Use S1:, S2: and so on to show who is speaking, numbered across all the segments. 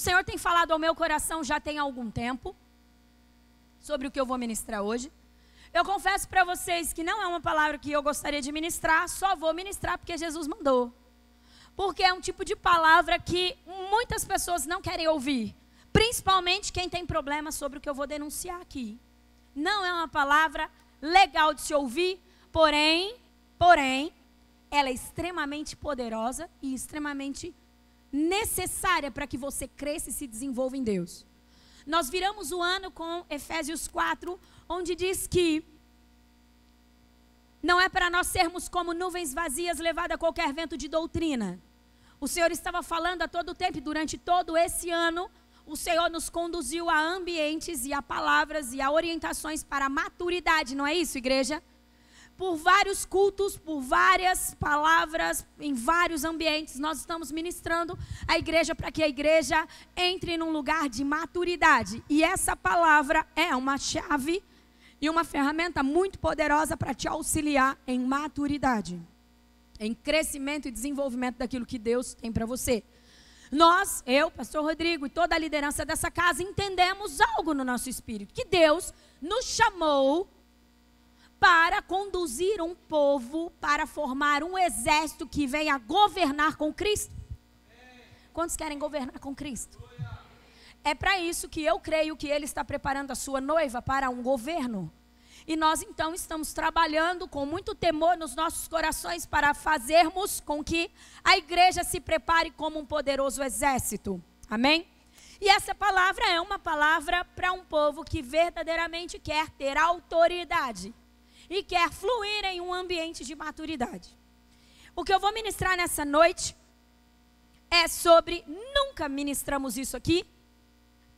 S1: O Senhor tem falado ao meu coração já tem algum tempo sobre o que eu vou ministrar hoje. Eu confesso para vocês que não é uma palavra que eu gostaria de ministrar, só vou ministrar porque Jesus mandou. Porque é um tipo de palavra que muitas pessoas não querem ouvir, principalmente quem tem problemas sobre o que eu vou denunciar aqui. Não é uma palavra legal de se ouvir, porém, porém, ela é extremamente poderosa e extremamente necessária para que você cresça e se desenvolva em Deus. Nós viramos o ano com Efésios 4, onde diz que não é para nós sermos como nuvens vazias levadas a qualquer vento de doutrina. O Senhor estava falando a todo tempo e durante todo esse ano, o Senhor nos conduziu a ambientes e a palavras e a orientações para a maturidade, não é isso, igreja? Por vários cultos, por várias palavras, em vários ambientes, nós estamos ministrando a igreja para que a igreja entre num lugar de maturidade. E essa palavra é uma chave e uma ferramenta muito poderosa para te auxiliar em maturidade, em crescimento e desenvolvimento daquilo que Deus tem para você. Nós, eu, pastor Rodrigo e toda a liderança dessa casa entendemos algo no nosso espírito, que Deus nos chamou para conduzir um povo, para formar um exército que venha governar com Cristo. Quantos querem governar com Cristo? É para isso que eu creio que Ele está preparando a sua noiva para um governo. E nós então estamos trabalhando com muito temor nos nossos corações para fazermos com que a igreja se prepare como um poderoso exército. Amém? E essa palavra é uma palavra para um povo que verdadeiramente quer ter autoridade e quer fluir em um ambiente de maturidade. O que eu vou ministrar nessa noite é sobre. Nunca ministramos isso aqui.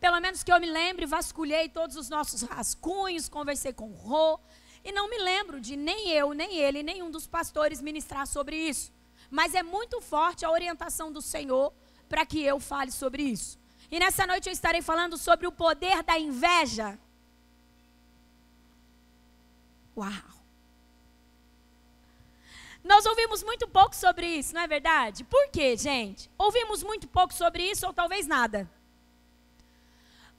S1: Pelo menos que eu me lembre, vasculhei todos os nossos rascunhos, conversei com o Rô, e não me lembro de nem eu, nem ele, nenhum dos pastores ministrar sobre isso. Mas é muito forte a orientação do Senhor para que eu fale sobre isso. E nessa noite eu estarei falando sobre o poder da inveja. Uau! Nós ouvimos muito pouco sobre isso, não é verdade? Por quê, gente? Ouvimos muito pouco sobre isso ou talvez nada.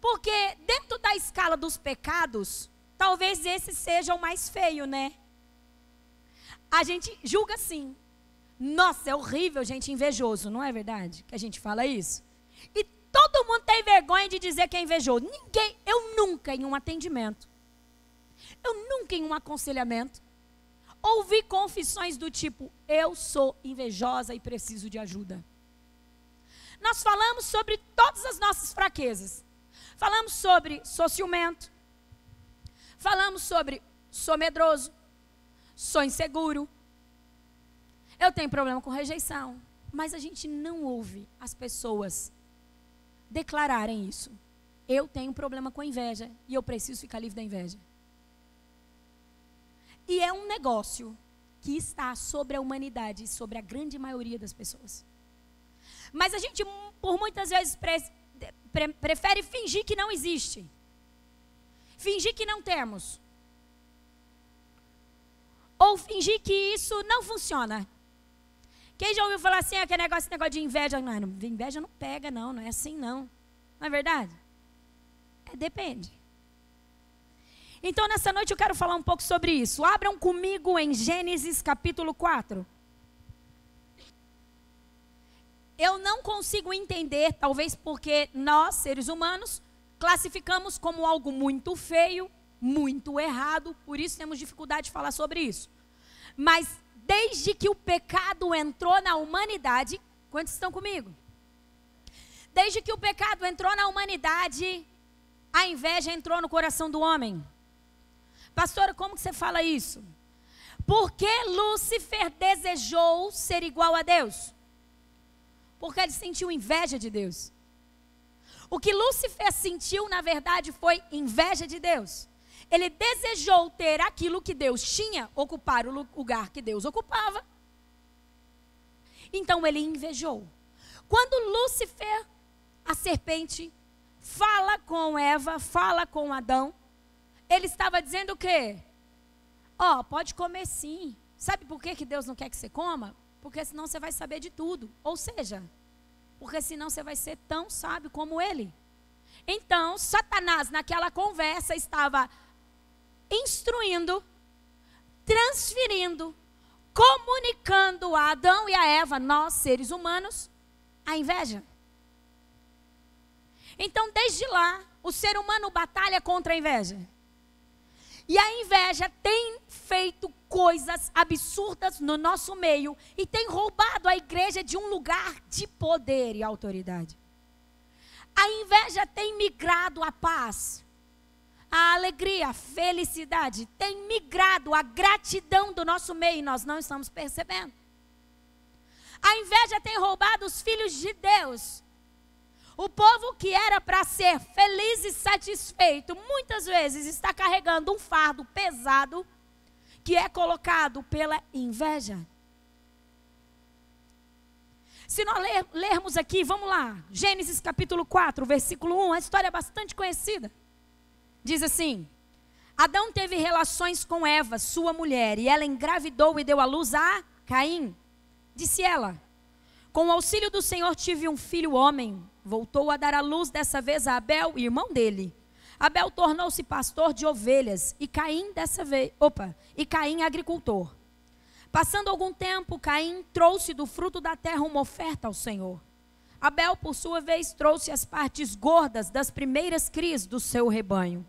S1: Porque dentro da escala dos pecados, talvez esse seja o mais feio, né? A gente julga sim. Nossa, é horrível, gente, invejoso, não é verdade? Que a gente fala isso. E todo mundo tem vergonha de dizer que é invejoso. Ninguém, eu nunca em um atendimento eu nunca em um aconselhamento ouvi confissões do tipo: eu sou invejosa e preciso de ajuda. Nós falamos sobre todas as nossas fraquezas. Falamos sobre sou ciumento. Falamos sobre sou medroso. Sou inseguro. Eu tenho problema com rejeição. Mas a gente não ouve as pessoas declararem isso. Eu tenho problema com inveja e eu preciso ficar livre da inveja. E é um negócio que está sobre a humanidade, sobre a grande maioria das pessoas. Mas a gente, por muitas vezes, pre pre prefere fingir que não existe. Fingir que não temos. Ou fingir que isso não funciona. Quem já ouviu falar assim, aquele negócio, negócio de inveja? Não, inveja não pega, não, não é assim, não. Não é verdade? É, depende. Então, nessa noite eu quero falar um pouco sobre isso. Abram comigo em Gênesis capítulo 4. Eu não consigo entender, talvez porque nós, seres humanos, classificamos como algo muito feio, muito errado, por isso temos dificuldade de falar sobre isso. Mas desde que o pecado entrou na humanidade, quantos estão comigo? Desde que o pecado entrou na humanidade, a inveja entrou no coração do homem. Pastora, como que você fala isso? Porque Lúcifer desejou ser igual a Deus? Porque ele sentiu inveja de Deus. O que Lúcifer sentiu, na verdade, foi inveja de Deus. Ele desejou ter aquilo que Deus tinha, ocupar o lugar que Deus ocupava. Então ele invejou. Quando Lúcifer, a serpente, fala com Eva, fala com Adão, ele estava dizendo o quê? Ó, oh, pode comer sim. Sabe por que, que Deus não quer que você coma? Porque senão você vai saber de tudo. Ou seja, porque senão você vai ser tão sábio como ele. Então, Satanás, naquela conversa, estava instruindo, transferindo, comunicando a Adão e a Eva, nós seres humanos, a inveja. Então, desde lá, o ser humano batalha contra a inveja. E a inveja tem feito coisas absurdas no nosso meio e tem roubado a igreja de um lugar de poder e autoridade. A inveja tem migrado a paz, a alegria, a felicidade, tem migrado a gratidão do nosso meio e nós não estamos percebendo. A inveja tem roubado os filhos de Deus. O povo que era para ser feliz e satisfeito, muitas vezes está carregando um fardo pesado que é colocado pela inveja. Se nós ler, lermos aqui, vamos lá, Gênesis capítulo 4, versículo 1, a história é bastante conhecida. Diz assim: Adão teve relações com Eva, sua mulher, e ela engravidou e deu à luz a Caim. Disse ela: Com o auxílio do Senhor tive um filho homem. Voltou a dar à luz dessa vez a Abel, irmão dele. Abel tornou-se pastor de ovelhas e Caim dessa vez, opa, e Caim agricultor. Passando algum tempo, Caim trouxe do fruto da terra uma oferta ao Senhor. Abel, por sua vez, trouxe as partes gordas das primeiras crias do seu rebanho.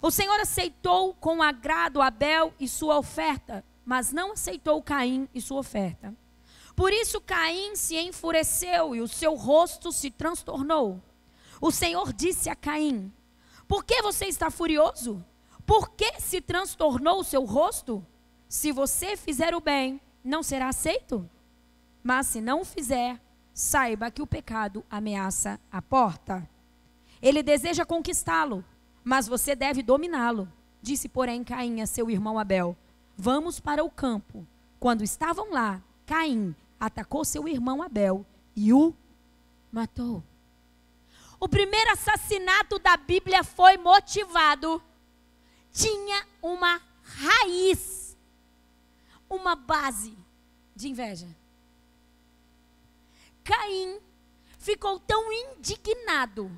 S1: O Senhor aceitou com agrado Abel e sua oferta, mas não aceitou Caim e sua oferta. Por isso Caim se enfureceu e o seu rosto se transtornou. O Senhor disse a Caim: Por que você está furioso? Por que se transtornou o seu rosto? Se você fizer o bem, não será aceito? Mas se não fizer, saiba que o pecado ameaça a porta. Ele deseja conquistá-lo, mas você deve dominá-lo. Disse, porém, Caim a seu irmão Abel: Vamos para o campo. Quando estavam lá, Caim atacou seu irmão Abel e o matou. O primeiro assassinato da Bíblia foi motivado, tinha uma raiz uma base de inveja. Caim ficou tão indignado,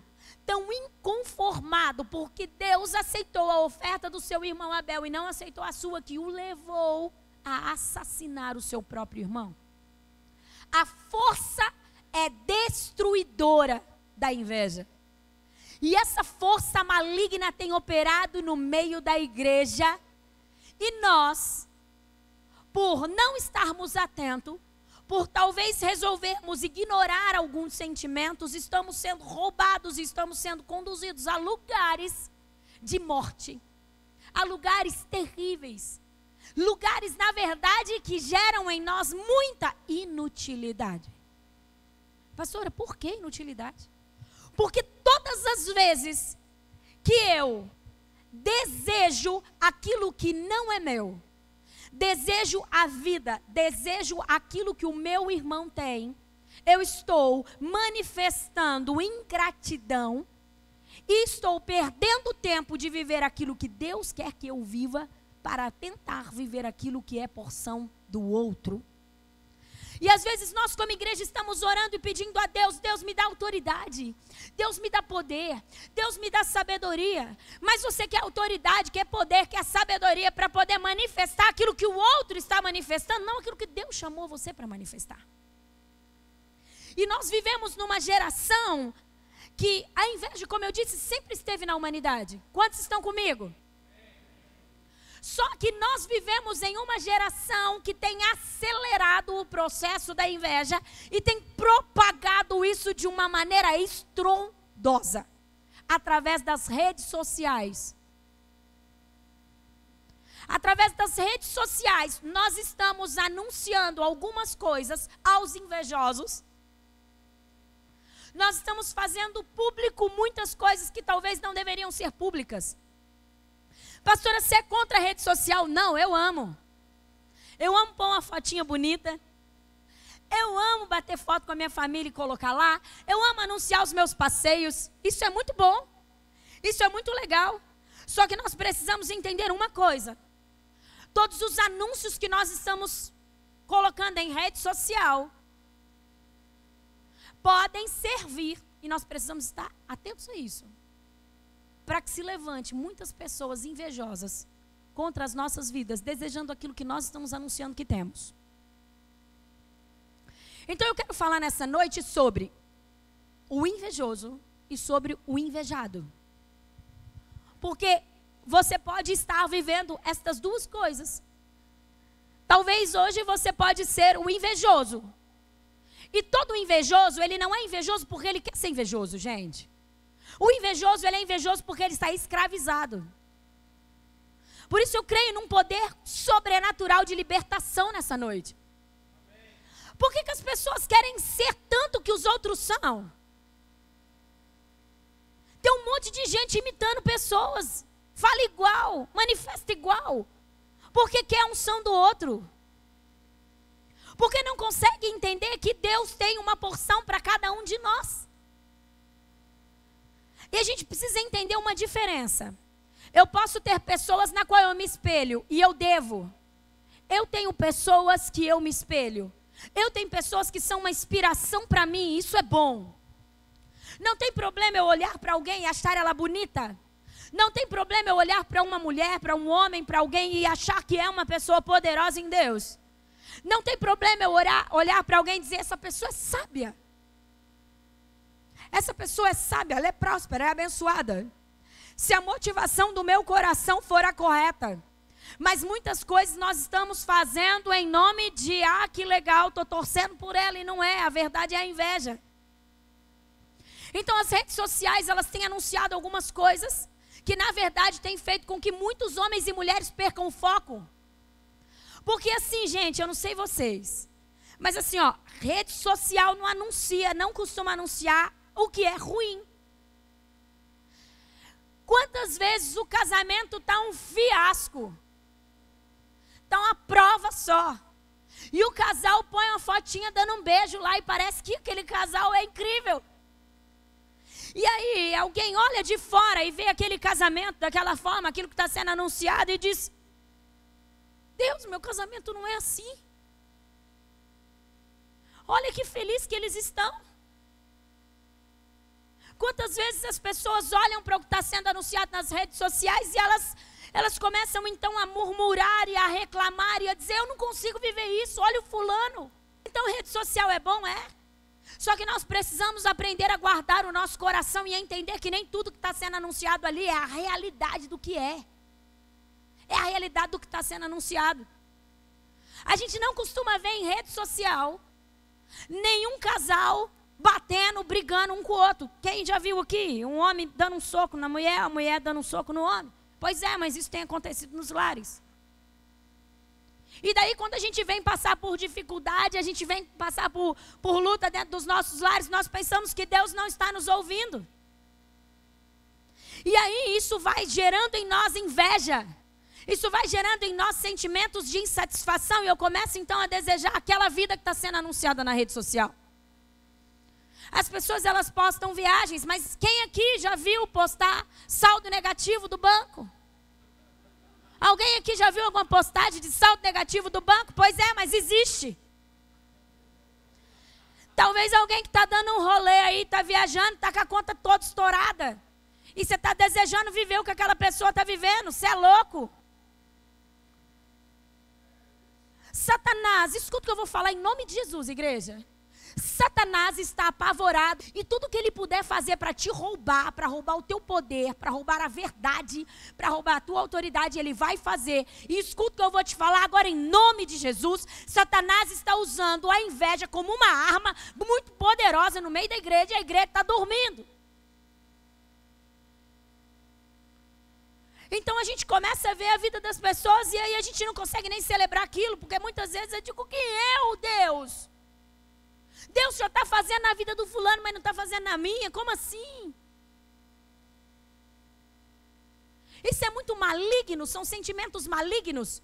S1: tão inconformado, porque Deus aceitou a oferta do seu irmão Abel e não aceitou a sua, que o levou a assassinar o seu próprio irmão. A força é destruidora da inveja. E essa força maligna tem operado no meio da igreja. E nós por não estarmos atentos, por talvez resolvermos ignorar alguns sentimentos, estamos sendo roubados estamos sendo conduzidos a lugares de morte, a lugares terríveis, lugares, na verdade, que geram em nós muita inutilidade. Pastora, por que inutilidade? Porque todas as vezes que eu desejo aquilo que não é meu, desejo a vida, desejo aquilo que o meu irmão tem, eu estou manifestando ingratidão e estou perdendo tempo de viver aquilo que Deus quer que eu viva para tentar viver aquilo que é porção do outro. E às vezes nós, como igreja, estamos orando e pedindo a Deus: Deus me dá autoridade, Deus me dá poder, Deus me dá sabedoria. Mas você quer autoridade, quer poder, quer sabedoria para poder manifestar aquilo que o outro está manifestando, não aquilo que Deus chamou você para manifestar. E nós vivemos numa geração que a inveja, como eu disse, sempre esteve na humanidade. Quantos estão comigo? Só que nós vivemos em uma geração que tem acelerado o processo da inveja e tem propagado isso de uma maneira estrondosa através das redes sociais. Através das redes sociais, nós estamos anunciando algumas coisas aos invejosos. Nós estamos fazendo público muitas coisas que talvez não deveriam ser públicas. Pastora, você é contra a rede social? Não, eu amo. Eu amo pôr uma fotinha bonita. Eu amo bater foto com a minha família e colocar lá. Eu amo anunciar os meus passeios. Isso é muito bom. Isso é muito legal. Só que nós precisamos entender uma coisa. Todos os anúncios que nós estamos colocando em rede social podem servir, e nós precisamos estar atentos a isso, para que se levante muitas pessoas invejosas contra as nossas vidas, desejando aquilo que nós estamos anunciando que temos. Então eu quero falar nessa noite sobre o invejoso e sobre o invejado. Porque você pode estar vivendo estas duas coisas. Talvez hoje você pode ser o invejoso. E todo invejoso, ele não é invejoso porque ele quer ser invejoso, gente. O invejoso, ele é invejoso porque ele está escravizado. Por isso eu creio num poder sobrenatural de libertação nessa noite. Por que, que as pessoas querem ser tanto que os outros são? Tem um monte de gente imitando pessoas. Fala igual, manifesta igual. Porque quer a unção do outro. Porque não consegue entender que Deus tem uma porção para cada um de nós. E a gente precisa entender uma diferença. Eu posso ter pessoas na qual eu me espelho e eu devo. Eu tenho pessoas que eu me espelho. Eu tenho pessoas que são uma inspiração para mim, isso é bom. Não tem problema eu olhar para alguém e achar ela bonita. Não tem problema eu olhar para uma mulher, para um homem, para alguém e achar que é uma pessoa poderosa em Deus. Não tem problema eu orar, olhar para alguém e dizer: essa pessoa é sábia. Essa pessoa é sábia, ela é próspera, é abençoada. Se a motivação do meu coração for a correta. Mas muitas coisas nós estamos fazendo em nome de, ah, que legal, estou torcendo por ela e não é. A verdade é a inveja. Então as redes sociais, elas têm anunciado algumas coisas que na verdade têm feito com que muitos homens e mulheres percam o foco. Porque assim, gente, eu não sei vocês, mas assim, ó, rede social não anuncia, não costuma anunciar o que é ruim. Quantas vezes o casamento está um fiasco? Está uma prova só. E o casal põe uma fotinha dando um beijo lá e parece que aquele casal é incrível. E aí alguém olha de fora e vê aquele casamento daquela forma, aquilo que está sendo anunciado, e diz: Deus, meu casamento não é assim. Olha que feliz que eles estão. Quantas vezes as pessoas olham para o que está sendo anunciado nas redes sociais e elas, elas começam então a murmurar e a reclamar e a dizer: Eu não consigo viver isso, olha o fulano. Então, rede social é bom? É. Só que nós precisamos aprender a guardar o nosso coração e a entender que nem tudo que está sendo anunciado ali é a realidade do que é. É a realidade do que está sendo anunciado. A gente não costuma ver em rede social nenhum casal batendo, brigando um com o outro. Quem já viu aqui? Um homem dando um soco na mulher, a mulher dando um soco no homem? Pois é, mas isso tem acontecido nos lares. E daí, quando a gente vem passar por dificuldade, a gente vem passar por, por luta dentro dos nossos lares, nós pensamos que Deus não está nos ouvindo. E aí, isso vai gerando em nós inveja. Isso vai gerando em nós sentimentos de insatisfação. E eu começo então a desejar aquela vida que está sendo anunciada na rede social. As pessoas elas postam viagens, mas quem aqui já viu postar saldo negativo do banco? Alguém aqui já viu alguma postagem de saldo negativo do banco? Pois é, mas existe. Talvez alguém que está dando um rolê aí, está viajando, está com a conta toda estourada. E você está desejando viver o que aquela pessoa está vivendo. Você é louco. Satanás, escuta o que eu vou falar em nome de Jesus, igreja. Satanás está apavorado e tudo que ele puder fazer para te roubar, para roubar o teu poder, para roubar a verdade, para roubar a tua autoridade, ele vai fazer. E escuta o que eu vou te falar agora em nome de Jesus. Satanás está usando a inveja como uma arma muito poderosa no meio da igreja e a igreja está dormindo. Então a gente começa a ver a vida das pessoas e aí a gente não consegue nem celebrar aquilo, porque muitas vezes eu digo: quem é o Deus? Deus já está fazendo na vida do fulano, mas não está fazendo na minha? Como assim? Isso é muito maligno, são sentimentos malignos.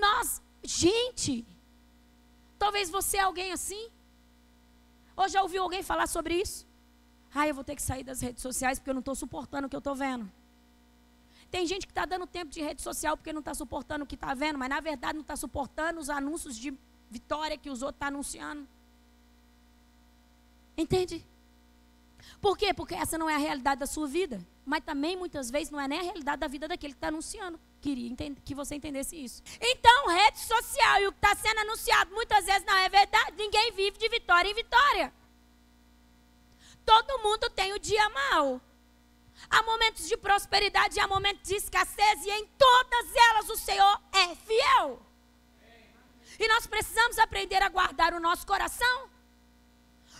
S1: Nós, gente, talvez você é alguém assim. Ou já ouviu alguém falar sobre isso? Ah, eu vou ter que sair das redes sociais porque eu não estou suportando o que eu estou vendo. Tem gente que está dando tempo de rede social porque não está suportando o que está vendo, mas na verdade não está suportando os anúncios de vitória que os outros estão tá anunciando. Entende? Por quê? Porque essa não é a realidade da sua vida. Mas também, muitas vezes, não é nem a realidade da vida daquele que está anunciando. Queria que você entendesse isso. Então, rede social e o que está sendo anunciado muitas vezes não é verdade. Ninguém vive de vitória em vitória. Todo mundo tem o dia mal. Há momentos de prosperidade e há momentos de escassez, e em todas elas o Senhor é fiel. E nós precisamos aprender a guardar o nosso coração.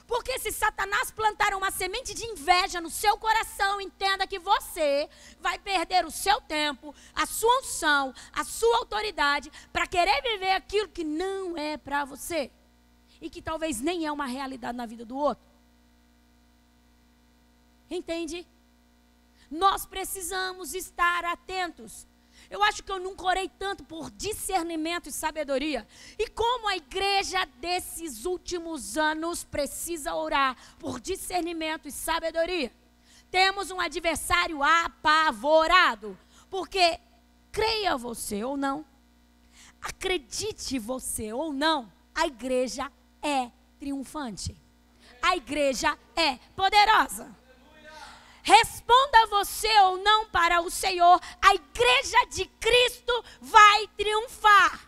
S1: Porque se Satanás plantar uma semente de inveja no seu coração, entenda que você vai perder o seu tempo, a sua unção, a sua autoridade para querer viver aquilo que não é para você e que talvez nem é uma realidade na vida do outro. Entende? Nós precisamos estar atentos. Eu acho que eu nunca orei tanto por discernimento e sabedoria. E como a igreja desses últimos anos precisa orar por discernimento e sabedoria. Temos um adversário apavorado. Porque, creia você ou não, acredite você ou não, a igreja é triunfante. A igreja é poderosa. Responda você ou não para o Senhor, a igreja de Cristo vai triunfar.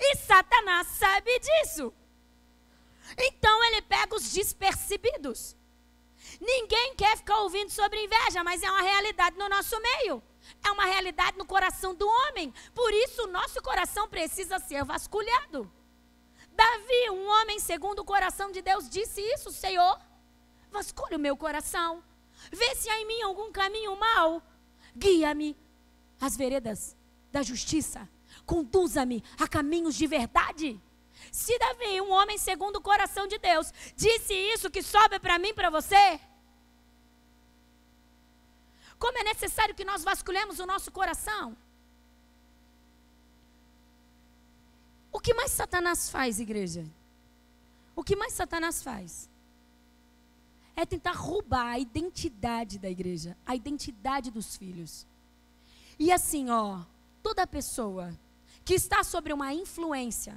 S1: E Satanás sabe disso. Então ele pega os despercebidos. Ninguém quer ficar ouvindo sobre inveja, mas é uma realidade no nosso meio. É uma realidade no coração do homem. Por isso, o nosso coração precisa ser vasculhado. Davi, um homem segundo o coração de Deus, disse isso, Senhor vasculha o meu coração, vê se há em mim algum caminho mau, guia-me às veredas da justiça, conduza-me a caminhos de verdade. Se Davi, um homem segundo o coração de Deus, disse isso que sobe para mim, para você, como é necessário que nós vasculhemos o nosso coração. O que mais Satanás faz, igreja? O que mais Satanás faz? É tentar roubar a identidade da igreja, a identidade dos filhos. E assim, ó, toda pessoa que está sobre uma influência,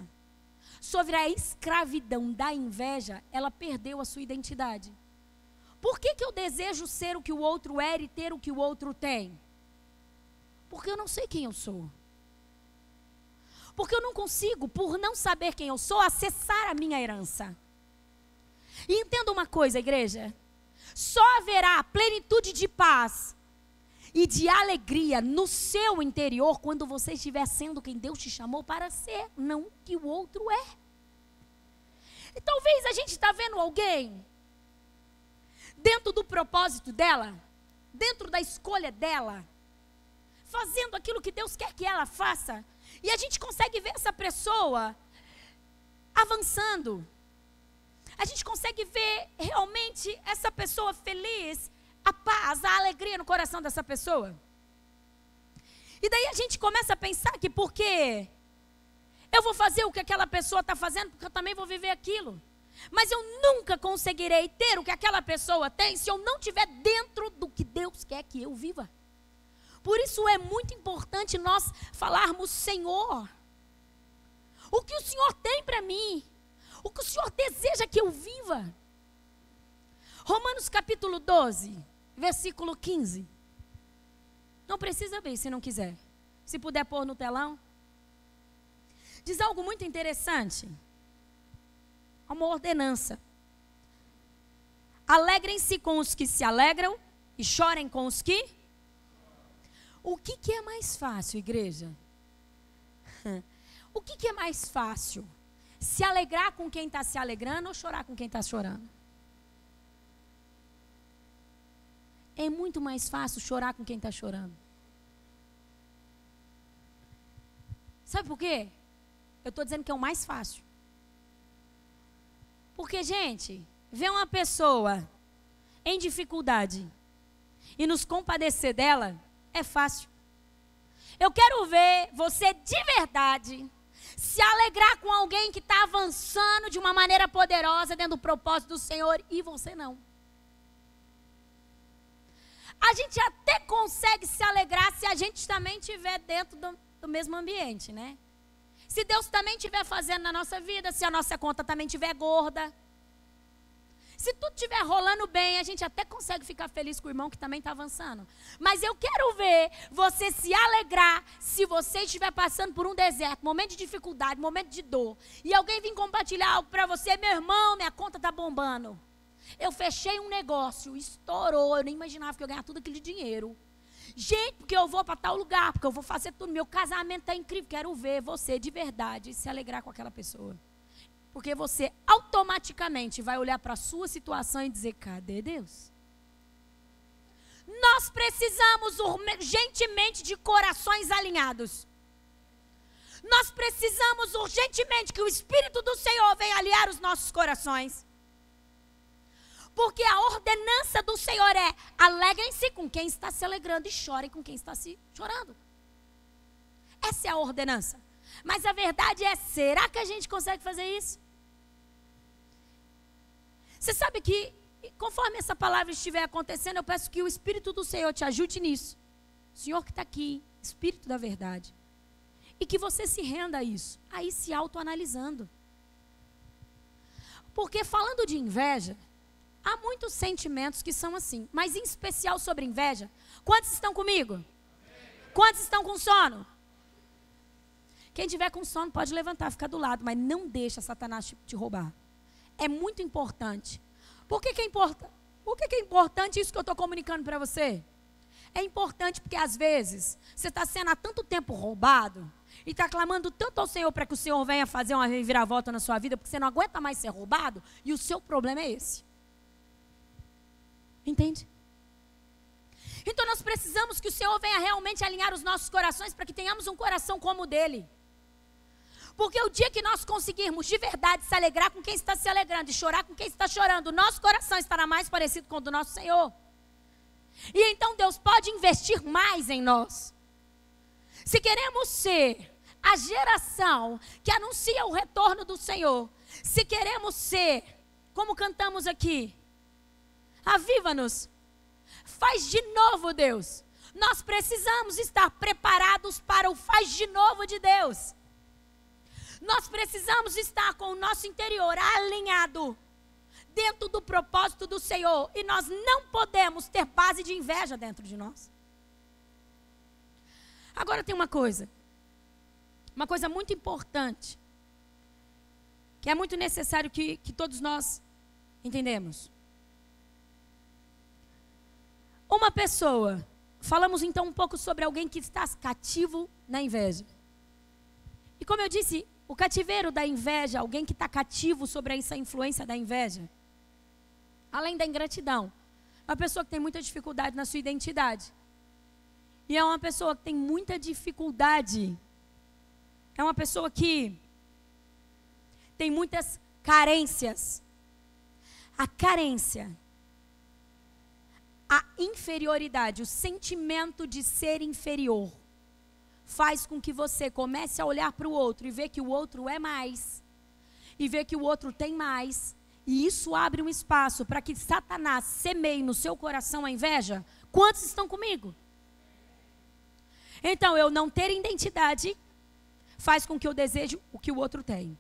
S1: sobre a escravidão da inveja, ela perdeu a sua identidade. Por que, que eu desejo ser o que o outro é e ter o que o outro tem? Porque eu não sei quem eu sou. Porque eu não consigo, por não saber quem eu sou, acessar a minha herança. E entenda uma coisa, igreja: só haverá plenitude de paz e de alegria no seu interior quando você estiver sendo quem Deus te chamou para ser, não que o outro é. E talvez a gente está vendo alguém dentro do propósito dela, dentro da escolha dela, fazendo aquilo que Deus quer que ela faça, e a gente consegue ver essa pessoa avançando, a gente consegue ver realmente essa pessoa feliz, a paz, a alegria no coração dessa pessoa. E daí a gente começa a pensar que porque eu vou fazer o que aquela pessoa está fazendo, porque eu também vou viver aquilo. Mas eu nunca conseguirei ter o que aquela pessoa tem se eu não estiver dentro do que Deus quer que eu viva. Por isso é muito importante nós falarmos, Senhor, o que o Senhor tem para mim? O que o Senhor deseja que eu viva. Romanos capítulo 12, versículo 15. Não precisa ver se não quiser. Se puder pôr no telão. Diz algo muito interessante. Uma ordenança. Alegrem-se com os que se alegram e chorem com os que. O que, que é mais fácil, igreja? O que, que é mais fácil? Se alegrar com quem está se alegrando ou chorar com quem está chorando. É muito mais fácil chorar com quem está chorando. Sabe por quê? Eu estou dizendo que é o mais fácil. Porque, gente, ver uma pessoa em dificuldade e nos compadecer dela é fácil. Eu quero ver você de verdade se alegrar com alguém que está avançando de uma maneira poderosa dentro do propósito do Senhor e você não. A gente até consegue se alegrar se a gente também estiver dentro do, do mesmo ambiente, né? Se Deus também estiver fazendo na nossa vida, se a nossa conta também estiver gorda. Se tudo estiver rolando bem, a gente até consegue ficar feliz com o irmão que também está avançando. Mas eu quero ver você se alegrar se você estiver passando por um deserto, momento de dificuldade, momento de dor. E alguém vir compartilhar algo para você, meu irmão, minha conta está bombando. Eu fechei um negócio, estourou. Eu nem imaginava que eu ia ganhar tudo aquele dinheiro. Gente, porque eu vou para tal lugar, porque eu vou fazer tudo. Meu casamento está incrível. Quero ver você de verdade se alegrar com aquela pessoa. Porque você automaticamente vai olhar para a sua situação e dizer: cadê Deus? Nós precisamos urgentemente de corações alinhados. Nós precisamos urgentemente que o Espírito do Senhor venha aliar os nossos corações. Porque a ordenança do Senhor é: alegrem-se com quem está se alegrando e chorem com quem está se chorando. Essa é a ordenança. Mas a verdade é: será que a gente consegue fazer isso? Você sabe que, conforme essa palavra estiver acontecendo, eu peço que o Espírito do Senhor te ajude nisso. O Senhor que está aqui, Espírito da verdade. E que você se renda a isso, aí se autoanalisando. Porque falando de inveja, há muitos sentimentos que são assim, mas em especial sobre inveja. Quantos estão comigo? Quantos estão com sono? Quem tiver com sono pode levantar, ficar do lado, mas não deixa Satanás te, roubar é muito importante. Por que, que é importante? Por que, que é importante isso que eu estou comunicando para você? É importante porque às vezes você está sendo há tanto tempo roubado e está clamando tanto ao Senhor para que o Senhor venha fazer uma reviravolta na sua vida, porque você não aguenta mais ser roubado e o seu problema é esse. Entende? Então nós precisamos que o Senhor venha realmente alinhar os nossos corações para que tenhamos um coração como o dele. Porque o dia que nós conseguirmos de verdade se alegrar com quem está se alegrando e chorar com quem está chorando, nosso coração estará mais parecido com o do nosso Senhor. E então Deus pode investir mais em nós. Se queremos ser a geração que anuncia o retorno do Senhor, se queremos ser, como cantamos aqui, aviva-nos, faz de novo, Deus. Nós precisamos estar preparados para o faz de novo de Deus. Nós precisamos estar com o nosso interior alinhado dentro do propósito do Senhor. E nós não podemos ter base de inveja dentro de nós. Agora tem uma coisa. Uma coisa muito importante. Que é muito necessário que, que todos nós entendemos. Uma pessoa. Falamos então um pouco sobre alguém que está cativo na inveja. E como eu disse, o cativeiro da inveja, alguém que está cativo sobre essa influência da inveja, além da ingratidão, é uma pessoa que tem muita dificuldade na sua identidade. E é uma pessoa que tem muita dificuldade. É uma pessoa que tem muitas carências. A carência, a inferioridade, o sentimento de ser inferior faz com que você comece a olhar para o outro e ver que o outro é mais, e ver que o outro tem mais, e isso abre um espaço para que Satanás semeie no seu coração a inveja. Quantos estão comigo? Então, eu não ter identidade faz com que eu deseje o que o outro tem.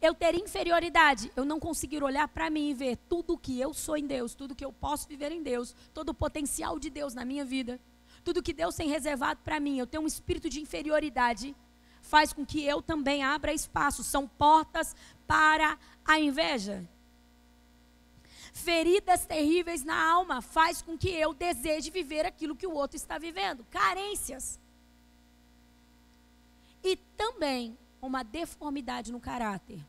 S1: Eu ter inferioridade, eu não conseguir olhar para mim e ver tudo o que eu sou em Deus, tudo que eu posso viver em Deus, todo o potencial de Deus na minha vida tudo que Deus tem reservado para mim, eu tenho um espírito de inferioridade, faz com que eu também abra espaço. São portas para a inveja. Feridas terríveis na alma faz com que eu deseje viver aquilo que o outro está vivendo. Carências. E também uma deformidade no caráter.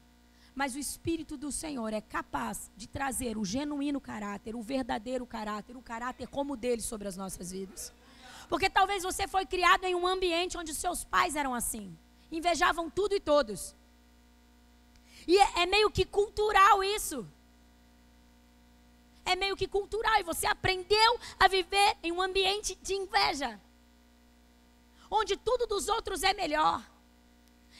S1: Mas o Espírito do Senhor é capaz de trazer o genuíno caráter, o verdadeiro caráter, o caráter como dele sobre as nossas vidas. Porque talvez você foi criado em um ambiente onde seus pais eram assim. Invejavam tudo e todos. E é, é meio que cultural isso. É meio que cultural. E você aprendeu a viver em um ambiente de inveja. Onde tudo dos outros é melhor.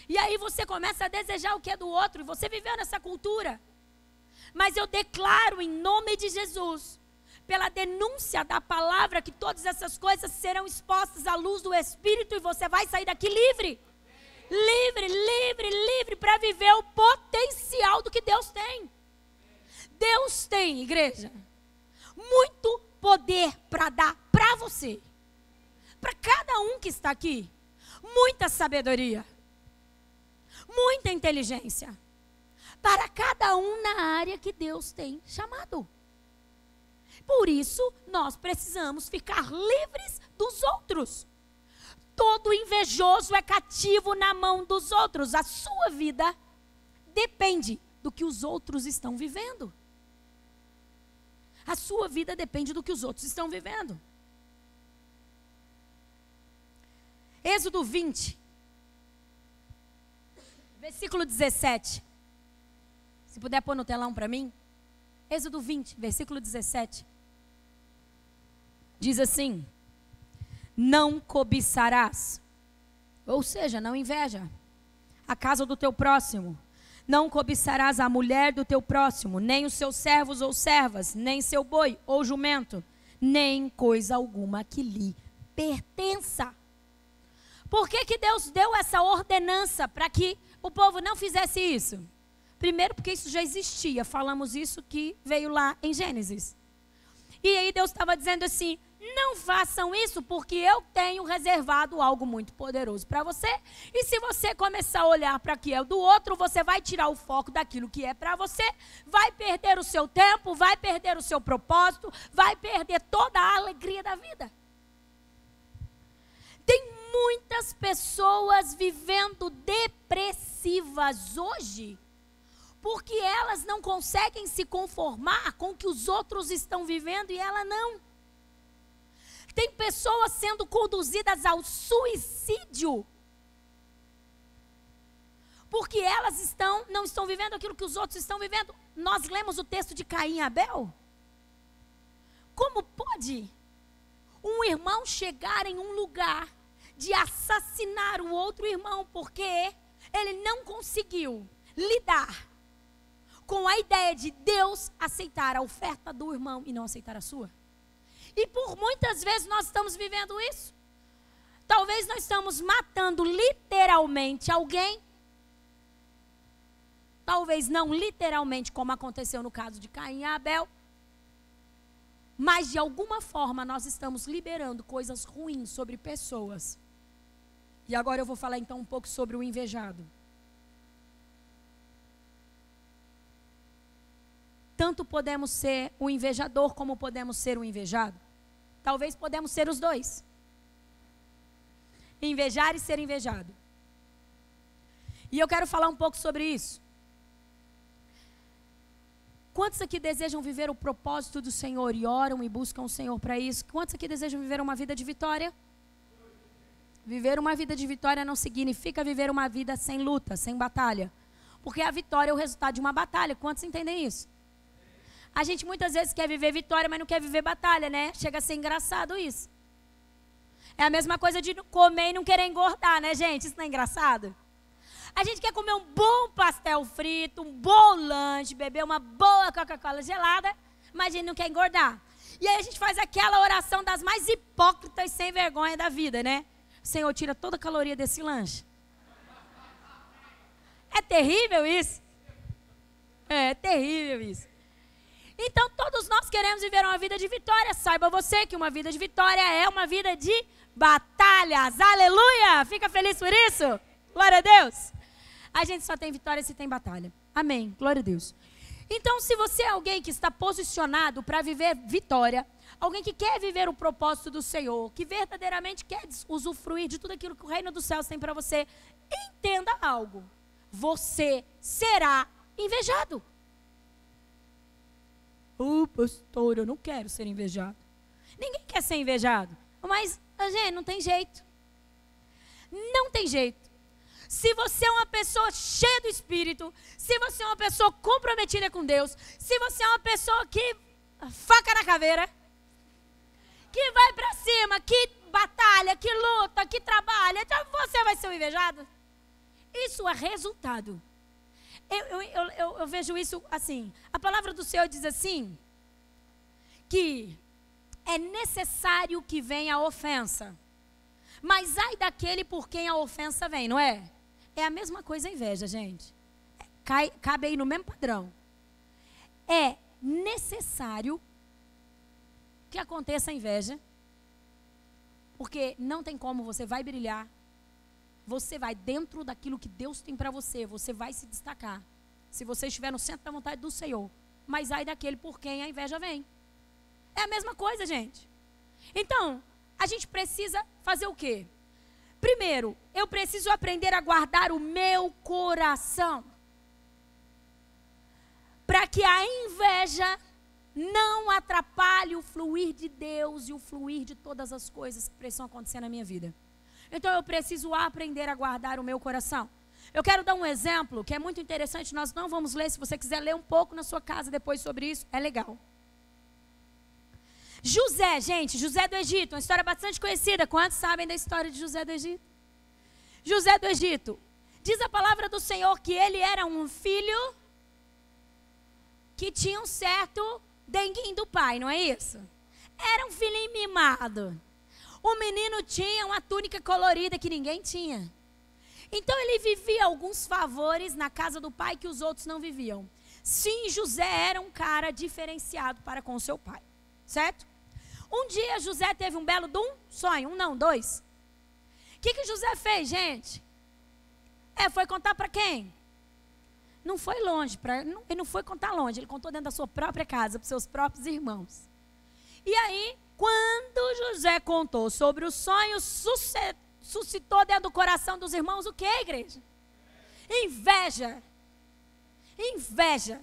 S1: E aí você começa a desejar o que é do outro. E você viveu nessa cultura. Mas eu declaro em nome de Jesus pela denúncia da palavra, que todas essas coisas serão expostas à luz do Espírito e você vai sair daqui livre. Livre, livre, livre para viver o potencial do que Deus tem. Deus tem, igreja, muito poder para dar para você. Para cada um que está aqui, muita sabedoria, muita inteligência. Para cada um na área que Deus tem chamado. Por isso, nós precisamos ficar livres dos outros. Todo invejoso é cativo na mão dos outros. A sua vida depende do que os outros estão vivendo. A sua vida depende do que os outros estão vivendo. Êxodo 20, versículo 17. Se puder pôr no telão para mim. Êxodo 20, versículo 17. Diz assim: Não cobiçarás, ou seja, não inveja, a casa do teu próximo. Não cobiçarás a mulher do teu próximo, nem os seus servos ou servas, nem seu boi ou jumento, nem coisa alguma que lhe pertença. Por que, que Deus deu essa ordenança para que o povo não fizesse isso? Primeiro, porque isso já existia, falamos isso que veio lá em Gênesis. E aí Deus estava dizendo assim: não façam isso, porque eu tenho reservado algo muito poderoso para você. E se você começar a olhar para o que é do outro, você vai tirar o foco daquilo que é para você, vai perder o seu tempo, vai perder o seu propósito, vai perder toda a alegria da vida. Tem muitas pessoas vivendo depressivas hoje porque elas não conseguem se conformar com o que os outros estão vivendo e ela não. Tem pessoas sendo conduzidas ao suicídio. Porque elas estão, não estão vivendo aquilo que os outros estão vivendo. Nós lemos o texto de Caim e Abel. Como pode um irmão chegar em um lugar de assassinar o outro irmão porque ele não conseguiu lidar com a ideia de Deus aceitar a oferta do irmão e não aceitar a sua. E por muitas vezes nós estamos vivendo isso. Talvez nós estamos matando literalmente alguém. Talvez não literalmente, como aconteceu no caso de Caim e Abel. Mas de alguma forma nós estamos liberando coisas ruins sobre pessoas. E agora eu vou falar então um pouco sobre o invejado. Tanto podemos ser o invejador como podemos ser o invejado. Talvez podemos ser os dois. Invejar e ser invejado. E eu quero falar um pouco sobre isso. Quantos aqui desejam viver o propósito do Senhor e oram e buscam o Senhor para isso? Quantos aqui desejam viver uma vida de vitória? Viver uma vida de vitória não significa viver uma vida sem luta, sem batalha. Porque a vitória é o resultado de uma batalha. Quantos entendem isso? A gente muitas vezes quer viver vitória, mas não quer viver batalha, né? Chega a ser engraçado isso. É a mesma coisa de comer e não querer engordar, né, gente? Isso não é engraçado? A gente quer comer um bom pastel frito, um bom lanche, beber uma boa Coca-Cola gelada, mas a gente não quer engordar. E aí a gente faz aquela oração das mais hipócritas sem vergonha da vida, né? Senhor, tira toda a caloria desse lanche. É terrível isso. É, é terrível isso. Então todos nós queremos viver uma vida de vitória. Saiba você que uma vida de vitória é uma vida de batalhas. Aleluia! Fica feliz por isso? Glória a Deus. A gente só tem vitória se tem batalha. Amém. Glória a Deus. Então, se você é alguém que está posicionado para viver vitória, alguém que quer viver o propósito do Senhor, que verdadeiramente quer usufruir de tudo aquilo que o reino dos céus tem para você, entenda algo. Você será invejado. Oh, pastor, eu não quero ser invejado. Ninguém quer ser invejado. Mas, gente, não tem jeito. Não tem jeito. Se você é uma pessoa cheia do Espírito, se você é uma pessoa comprometida com Deus, se você é uma pessoa que faca na caveira, que vai para cima, que batalha, que luta, que trabalha, então você vai ser um invejado. Isso é resultado eu, eu, eu, eu vejo isso assim. A palavra do Senhor diz assim: que é necessário que venha a ofensa. Mas ai daquele por quem a ofensa vem, não é? É a mesma coisa a inveja, gente. Cai, cabe aí no mesmo padrão. É necessário que aconteça a inveja, porque não tem como você vai brilhar, você vai dentro daquilo que Deus tem para você, você vai se destacar. Se você estiver no centro da vontade do Senhor, mas ai daquele por quem a inveja vem. É a mesma coisa, gente. Então, a gente precisa fazer o quê? Primeiro, eu preciso aprender a guardar o meu coração. Para que a inveja não atrapalhe o fluir de Deus e o fluir de todas as coisas que precisam acontecer na minha vida. Então eu preciso aprender a guardar o meu coração. Eu quero dar um exemplo que é muito interessante, nós não vamos ler, se você quiser ler um pouco na sua casa depois sobre isso, é legal. José, gente, José do Egito, uma história bastante conhecida. Quantos sabem da história de José do Egito? José do Egito. Diz a palavra do Senhor que ele era um filho que tinha um certo denguinho do pai, não é isso? Era um filhinho mimado. O menino tinha uma túnica colorida que ninguém tinha. Então ele vivia alguns favores na casa do pai que os outros não viviam. Sim, José era um cara diferenciado para com seu pai, certo? Um dia José teve um belo um sonho, um não, dois. O que, que José fez, gente? É, foi contar para quem? Não foi longe, pra, não, ele não foi contar longe, ele contou dentro da sua própria casa, para seus próprios irmãos. E aí, quando José contou sobre o sonho, suscitou dentro do coração dos irmãos o que, igreja? Inveja. Inveja.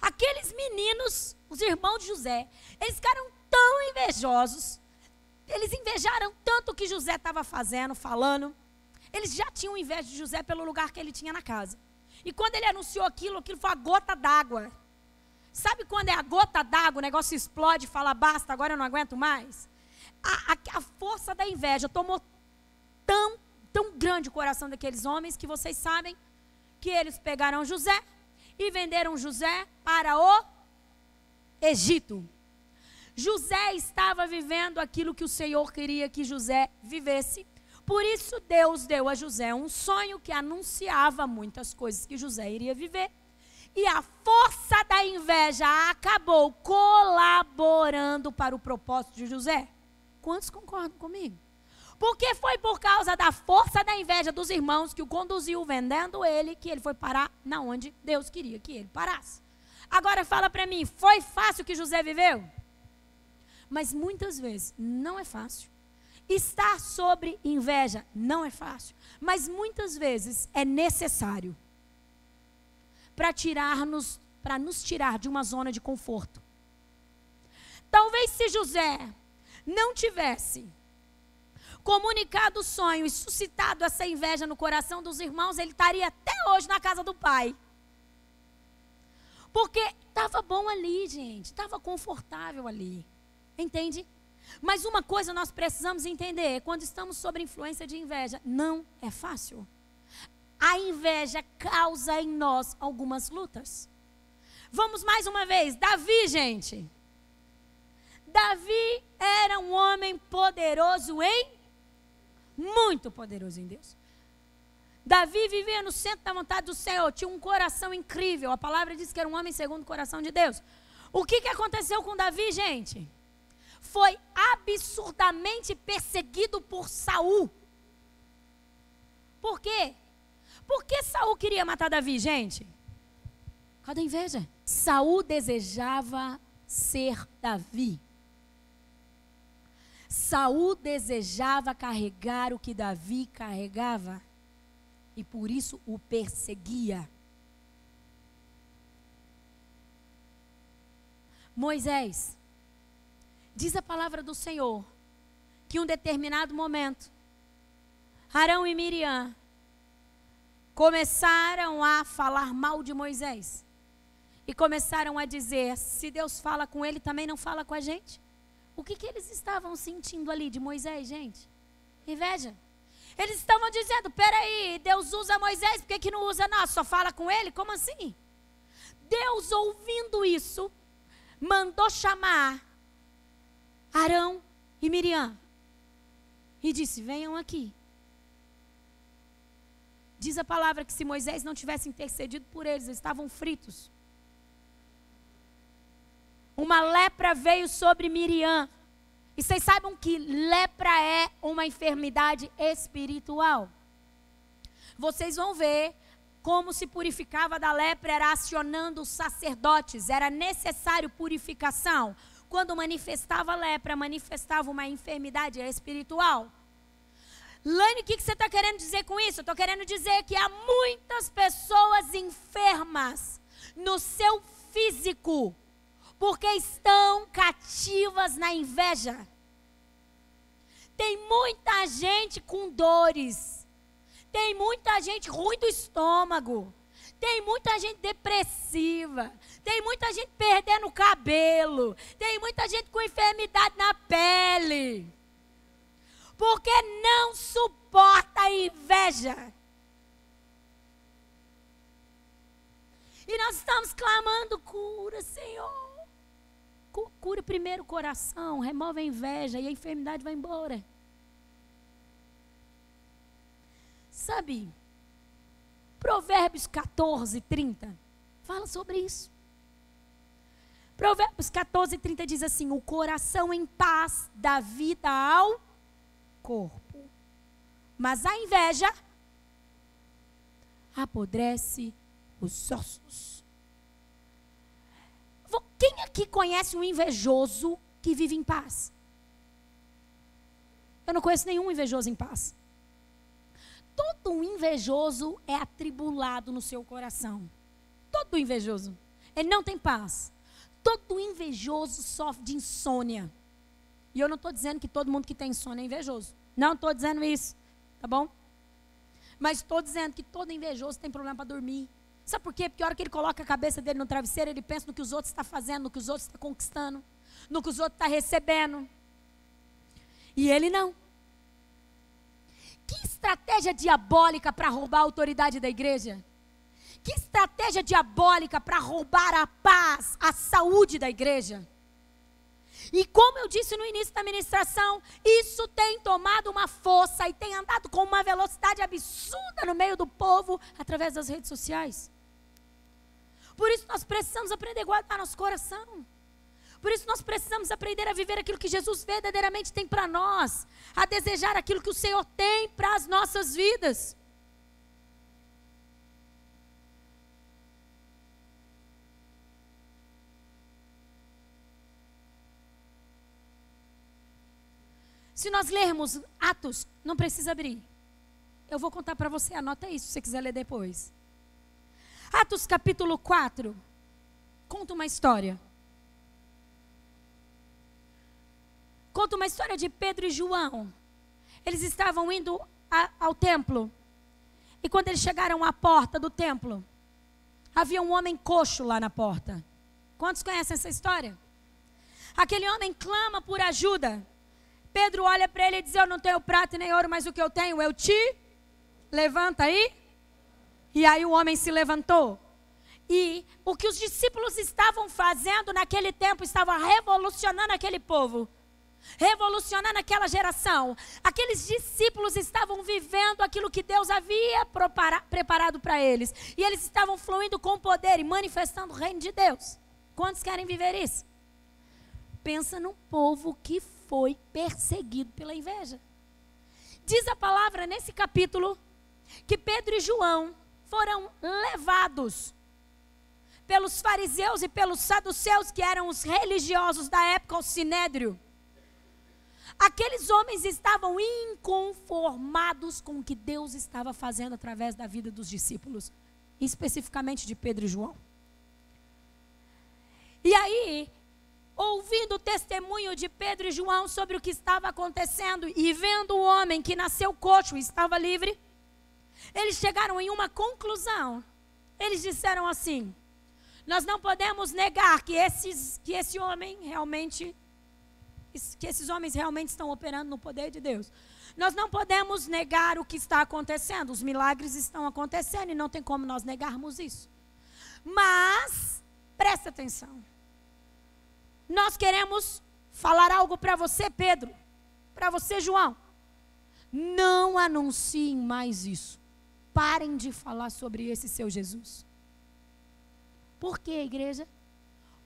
S1: Aqueles meninos, os irmãos de José, eles ficaram tão invejosos. Eles invejaram tanto o que José estava fazendo, falando. Eles já tinham inveja de José pelo lugar que ele tinha na casa. E quando ele anunciou aquilo, aquilo foi a gota d'água. Sabe quando é a gota d'água, o negócio explode e fala, basta, agora eu não aguento mais? A, a, a, força da inveja tomou tão, tão grande o coração daqueles homens que vocês sabem que eles pegaram José e venderam José para o Egito. José estava vivendo aquilo que o Senhor queria que José vivesse. Por isso, Deus deu a José um sonho que anunciava muitas coisas que José iria viver. E a força da inveja acabou colaborando para o propósito de José. Quantos concordam comigo? Porque foi por causa da força da inveja dos irmãos que o conduziu vendendo ele que ele foi parar na onde Deus queria que ele parasse. Agora fala para mim, foi fácil que José viveu? Mas muitas vezes não é fácil. Estar sobre inveja não é fácil, mas muitas vezes é necessário para tirar-nos, para nos tirar de uma zona de conforto. Talvez se José não tivesse comunicado o sonho e suscitado essa inveja no coração dos irmãos, ele estaria até hoje na casa do pai. Porque estava bom ali, gente, estava confortável ali. Entende? Mas uma coisa nós precisamos entender: quando estamos sob influência de inveja, não é fácil. A inveja causa em nós algumas lutas. Vamos mais uma vez. Davi, gente. Davi era um homem poderoso em. Muito poderoso em Deus. Davi vivia no centro da vontade do Senhor, tinha um coração incrível. A palavra diz que era um homem segundo o coração de Deus. O que, que aconteceu com Davi, gente? foi absurdamente perseguido por Saul. Por quê? Por que Saul queria matar Davi, gente? Cadê a inveja? Saul desejava ser Davi. Saul desejava carregar o que Davi carregava e por isso o perseguia. Moisés Diz a palavra do Senhor que em um determinado momento, Arão e Miriam começaram a falar mal de Moisés. E começaram a dizer: se Deus fala com ele, também não fala com a gente. O que, que eles estavam sentindo ali de Moisés, gente? Inveja. Eles estavam dizendo: peraí, Deus usa Moisés, por que, que não usa nós? Só fala com ele? Como assim? Deus, ouvindo isso, mandou chamar Arão e Miriam. E disse: Venham aqui. Diz a palavra que se Moisés não tivesse intercedido por eles, eles estavam fritos. uma lepra veio sobre Miriam. E vocês sabem que lepra é uma enfermidade espiritual. Vocês vão ver como se purificava da lepra era acionando os sacerdotes, era necessário purificação. Quando manifestava lepra, manifestava uma enfermidade espiritual. Lane, o que, que você está querendo dizer com isso? Eu estou querendo dizer que há muitas pessoas enfermas no seu físico, porque estão cativas na inveja. Tem muita gente com dores, tem muita gente ruim do estômago, tem muita gente depressiva, tem muita gente perdendo cabelo, tem muita gente com enfermidade na pele porque não suporta a inveja. E nós estamos clamando: cura, Senhor. Cura primeiro o coração, remove a inveja e a enfermidade vai embora. Sabe, Provérbios 14, 30 fala sobre isso. Provérbios 14, 30 diz assim: O coração em paz dá vida ao corpo. Mas a inveja apodrece os ossos. Quem aqui conhece um invejoso que vive em paz? Eu não conheço nenhum invejoso em paz. Todo invejoso é atribulado no seu coração. Todo invejoso. Ele não tem paz. Todo invejoso sofre de insônia. E eu não estou dizendo que todo mundo que tem insônia é invejoso. Não estou dizendo isso, tá bom? Mas estou dizendo que todo invejoso tem problema para dormir. Sabe por quê? Porque a hora que ele coloca a cabeça dele no travesseiro, ele pensa no que os outros estão tá fazendo, no que os outros estão tá conquistando, no que os outros estão tá recebendo. E ele não. Que estratégia diabólica para roubar a autoridade da igreja? Que estratégia diabólica para roubar a paz, a saúde da igreja? E como eu disse no início da ministração, isso tem tomado uma força e tem andado com uma velocidade absurda no meio do povo através das redes sociais. Por isso nós precisamos aprender a guardar nosso coração. Por isso nós precisamos aprender a viver aquilo que Jesus verdadeiramente tem para nós, a desejar aquilo que o Senhor tem para as nossas vidas. Se nós lermos Atos, não precisa abrir. Eu vou contar para você, anota isso se você quiser ler depois. Atos capítulo 4. Conta uma história. Conta uma história de Pedro e João. Eles estavam indo a, ao templo. E quando eles chegaram à porta do templo, havia um homem coxo lá na porta. Quantos conhecem essa história? Aquele homem clama por ajuda. Pedro olha para ele e diz: Eu não tenho prata nem ouro, mas o que eu tenho eu te. Levanta aí. E aí o homem se levantou. E o que os discípulos estavam fazendo naquele tempo estava revolucionando aquele povo, revolucionando aquela geração. Aqueles discípulos estavam vivendo aquilo que Deus havia preparado para eles. E eles estavam fluindo com poder e manifestando o reino de Deus. Quantos querem viver isso? Pensa num povo que foi perseguido pela inveja. Diz a palavra nesse capítulo que Pedro e João foram levados pelos fariseus e pelos saduceus, que eram os religiosos da época, ao sinédrio. Aqueles homens estavam inconformados com o que Deus estava fazendo através da vida dos discípulos, especificamente de Pedro e João. E aí, ouvindo o testemunho de Pedro e João sobre o que estava acontecendo e vendo o homem que nasceu coxo e estava livre, eles chegaram em uma conclusão. Eles disseram assim: Nós não podemos negar que, esses, que esse homem realmente, que esses homens realmente estão operando no poder de Deus. Nós não podemos negar o que está acontecendo. Os milagres estão acontecendo e não tem como nós negarmos isso. Mas, presta atenção. Nós queremos falar algo para você, Pedro, para você, João. Não anunciem mais isso. Parem de falar sobre esse seu Jesus. Por quê, igreja?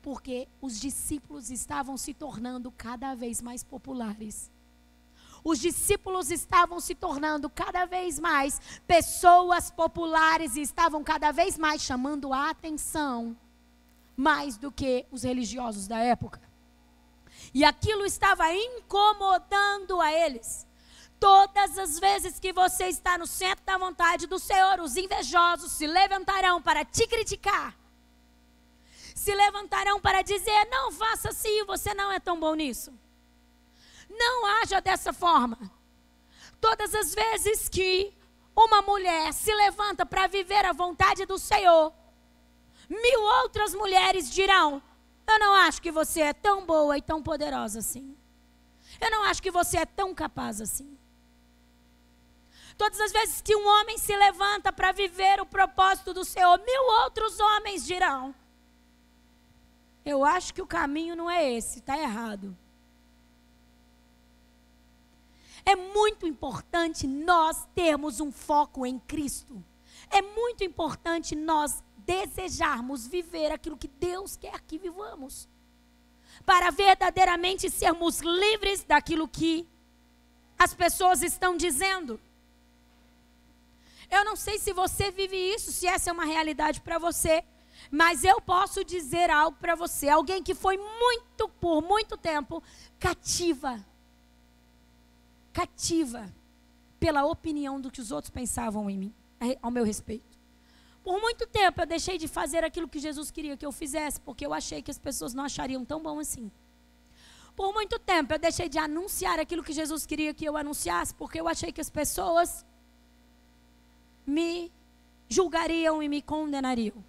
S1: Porque os discípulos estavam se tornando cada vez mais populares. Os discípulos estavam se tornando cada vez mais pessoas populares e estavam cada vez mais chamando a atenção mais do que os religiosos da época. E aquilo estava incomodando a eles. Todas as vezes que você está no centro da vontade do Senhor, os invejosos se levantarão para te criticar. Se levantarão para dizer: não faça assim, você não é tão bom nisso. Não haja dessa forma. Todas as vezes que uma mulher se levanta para viver a vontade do Senhor, mil outras mulheres dirão: Eu não acho que você é tão boa e tão poderosa assim. Eu não acho que você é tão capaz assim. Todas as vezes que um homem se levanta para viver o propósito do Senhor, mil outros homens dirão: Eu acho que o caminho não é esse, está errado. É muito importante nós termos um foco em Cristo. É muito importante nós desejarmos viver aquilo que Deus quer que vivamos. Para verdadeiramente sermos livres daquilo que as pessoas estão dizendo. Eu não sei se você vive isso, se essa é uma realidade para você, mas eu posso dizer algo para você. Alguém que foi muito, por muito tempo, cativa cativa pela opinião do que os outros pensavam em mim, ao meu respeito. Por muito tempo eu deixei de fazer aquilo que Jesus queria que eu fizesse, porque eu achei que as pessoas não achariam tão bom assim. Por muito tempo eu deixei de anunciar aquilo que Jesus queria que eu anunciasse, porque eu achei que as pessoas me julgariam e me condenariam.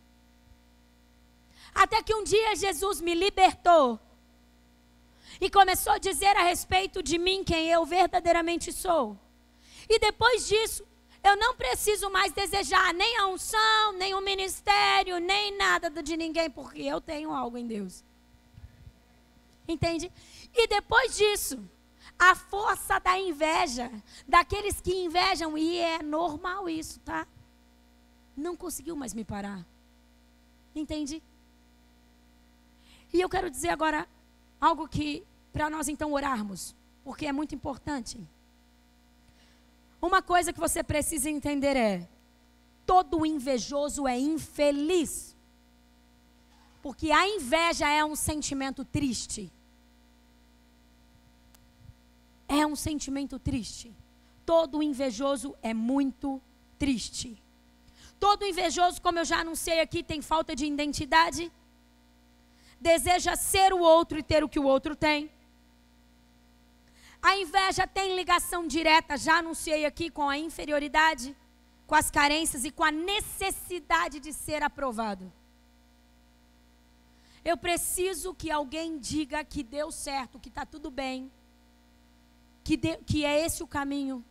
S1: Até que um dia Jesus me libertou e começou a dizer a respeito de mim quem eu verdadeiramente sou. E depois disso, eu não preciso mais desejar nem a unção, nem o ministério, nem nada de ninguém, porque eu tenho algo em Deus. Entende? E depois disso, a força da inveja, daqueles que invejam, e é normal isso, tá? Não conseguiu mais me parar. Entende? E eu quero dizer agora algo que para nós então orarmos, porque é muito importante. Uma coisa que você precisa entender é: todo invejoso é infeliz. Porque a inveja é um sentimento triste. É um sentimento triste. Todo invejoso é muito triste. Todo invejoso, como eu já anunciei aqui, tem falta de identidade, deseja ser o outro e ter o que o outro tem. A inveja tem ligação direta, já anunciei aqui, com a inferioridade, com as carências e com a necessidade de ser aprovado. Eu preciso que alguém diga que deu certo, que está tudo bem, que, de, que é esse o caminho.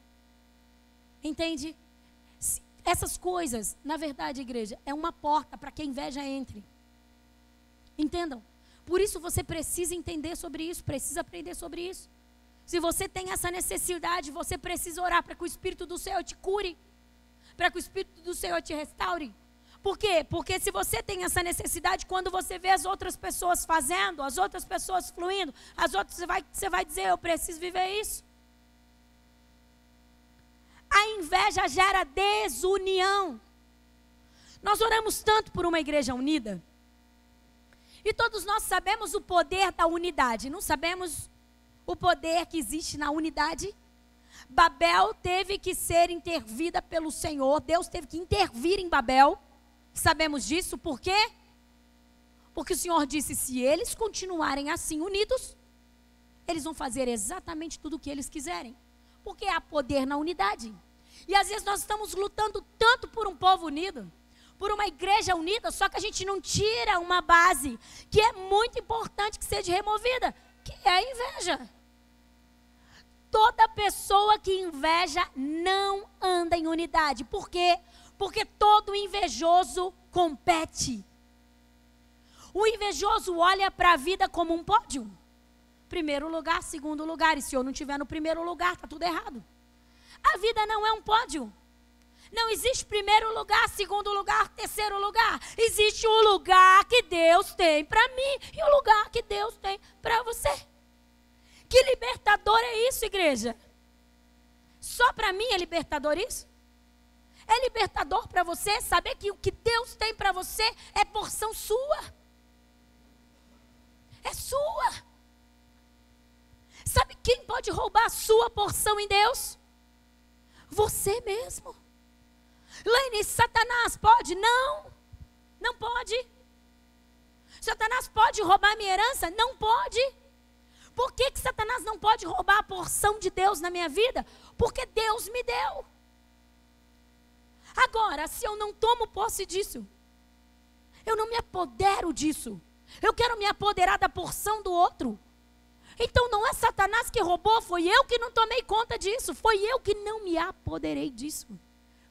S1: Entende? Essas coisas, na verdade, igreja, é uma porta para que a inveja entre. Entendam? Por isso você precisa entender sobre isso, precisa aprender sobre isso. Se você tem essa necessidade, você precisa orar para que o Espírito do Senhor te cure, para que o Espírito do Senhor te restaure. Por quê? Porque se você tem essa necessidade, quando você vê as outras pessoas fazendo, as outras pessoas fluindo, as outras, você vai, você vai dizer: Eu preciso viver isso. A inveja gera desunião. Nós oramos tanto por uma igreja unida. E todos nós sabemos o poder da unidade, não sabemos o poder que existe na unidade. Babel teve que ser intervida pelo Senhor, Deus teve que intervir em Babel. Sabemos disso por quê? Porque o Senhor disse: se eles continuarem assim unidos, eles vão fazer exatamente tudo o que eles quiserem. Porque há poder na unidade. E às vezes nós estamos lutando tanto por um povo unido, por uma igreja unida, só que a gente não tira uma base que é muito importante que seja removida, que é a inveja. Toda pessoa que inveja não anda em unidade. Por quê? Porque todo invejoso compete. O invejoso olha para a vida como um pódio. Primeiro lugar, segundo lugar. E se eu não estiver no primeiro lugar, está tudo errado. A vida não é um pódio. Não existe primeiro lugar, segundo lugar, terceiro lugar. Existe o lugar que Deus tem para mim e o lugar que Deus tem para você. Que libertador é isso, igreja? Só para mim é libertador isso? É libertador para você saber que o que Deus tem para você é porção sua. É sua. Sabe quem pode roubar a sua porção em Deus? Você mesmo. Lene, Satanás pode? Não. Não pode. Satanás pode roubar minha herança? Não pode. Por que, que Satanás não pode roubar a porção de Deus na minha vida? Porque Deus me deu. Agora, se eu não tomo posse disso, eu não me apodero disso. Eu quero me apoderar da porção do outro. Então não é Satanás que roubou, foi eu que não tomei conta disso, foi eu que não me apoderei disso.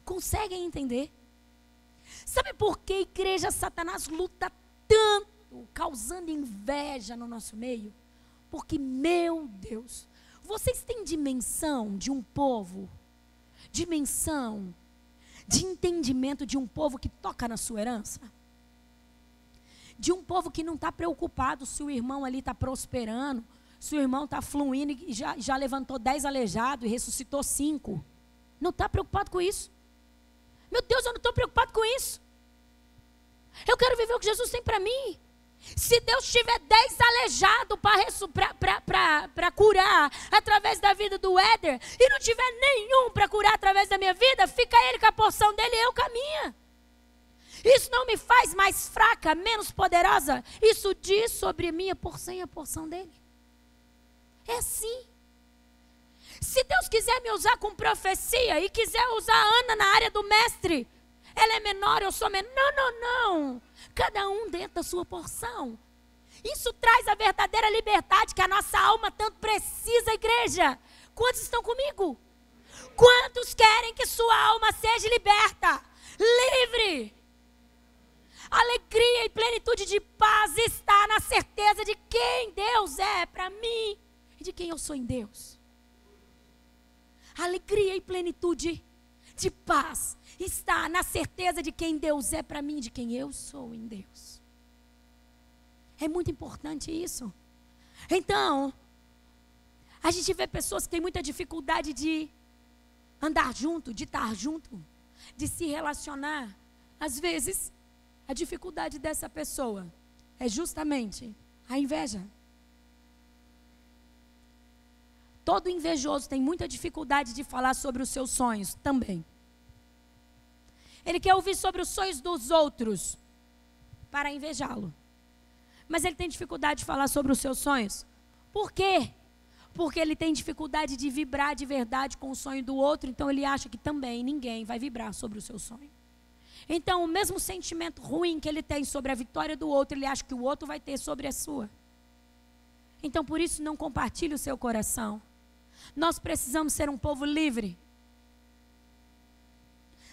S1: Conseguem entender? Sabe por que igreja Satanás luta tanto, causando inveja no nosso meio? Porque, meu Deus, vocês têm dimensão de um povo, dimensão de entendimento de um povo que toca na sua herança? De um povo que não está preocupado se o irmão ali está prosperando, se o irmão está fluindo e já, já levantou dez alejados e ressuscitou cinco. Não está preocupado com isso. Meu Deus, eu não estou preocupado com isso. Eu quero viver o que Jesus tem para mim. Se Deus tiver dez alejados para curar através da vida do Éder, e não tiver nenhum para curar através da minha vida, fica ele com a porção dele e eu caminha. Isso não me faz mais fraca, menos poderosa. Isso diz sobre minha porção e a porção dele. É assim. Se Deus quiser me usar com profecia e quiser usar a Ana na área do mestre, ela é menor, eu sou menor. Não, não, não. Cada um dentro da sua porção. Isso traz a verdadeira liberdade que a nossa alma tanto precisa, igreja. Quantos estão comigo? Quantos querem que sua alma seja liberta? Livre. Alegria e plenitude de paz está na certeza de quem Deus é para mim e de quem eu sou em Deus alegria e plenitude de paz está na certeza de quem Deus é para mim, de quem eu sou em Deus. É muito importante isso. Então, a gente vê pessoas que têm muita dificuldade de andar junto, de estar junto, de se relacionar. Às vezes, a dificuldade dessa pessoa é justamente a inveja. Todo invejoso tem muita dificuldade de falar sobre os seus sonhos também. Ele quer ouvir sobre os sonhos dos outros para invejá-lo. Mas ele tem dificuldade de falar sobre os seus sonhos. Por quê? Porque ele tem dificuldade de vibrar de verdade com o sonho do outro, então ele acha que também ninguém vai vibrar sobre o seu sonho. Então, o mesmo sentimento ruim que ele tem sobre a vitória do outro, ele acha que o outro vai ter sobre a sua. Então, por isso, não compartilhe o seu coração. Nós precisamos ser um povo livre.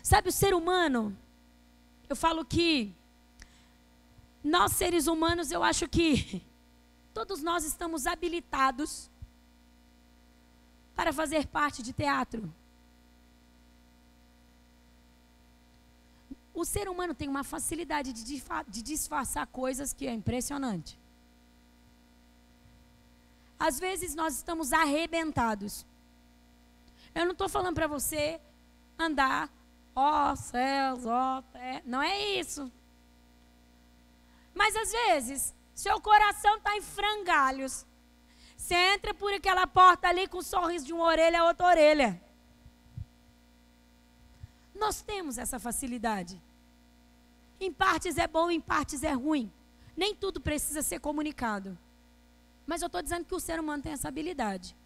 S1: Sabe, o ser humano, eu falo que nós seres humanos, eu acho que todos nós estamos habilitados para fazer parte de teatro. O ser humano tem uma facilidade de disfarçar coisas que é impressionante. Às vezes nós estamos arrebentados. Eu não estou falando para você andar, ó oh, céus, ó oh, terra. Não é isso. Mas às vezes, seu coração está em frangalhos. Você entra por aquela porta ali com um sorriso de uma orelha a outra orelha. Nós temos essa facilidade. Em partes é bom, em partes é ruim. Nem tudo precisa ser comunicado. Mas eu estou dizendo que o ser humano tem essa habilidade.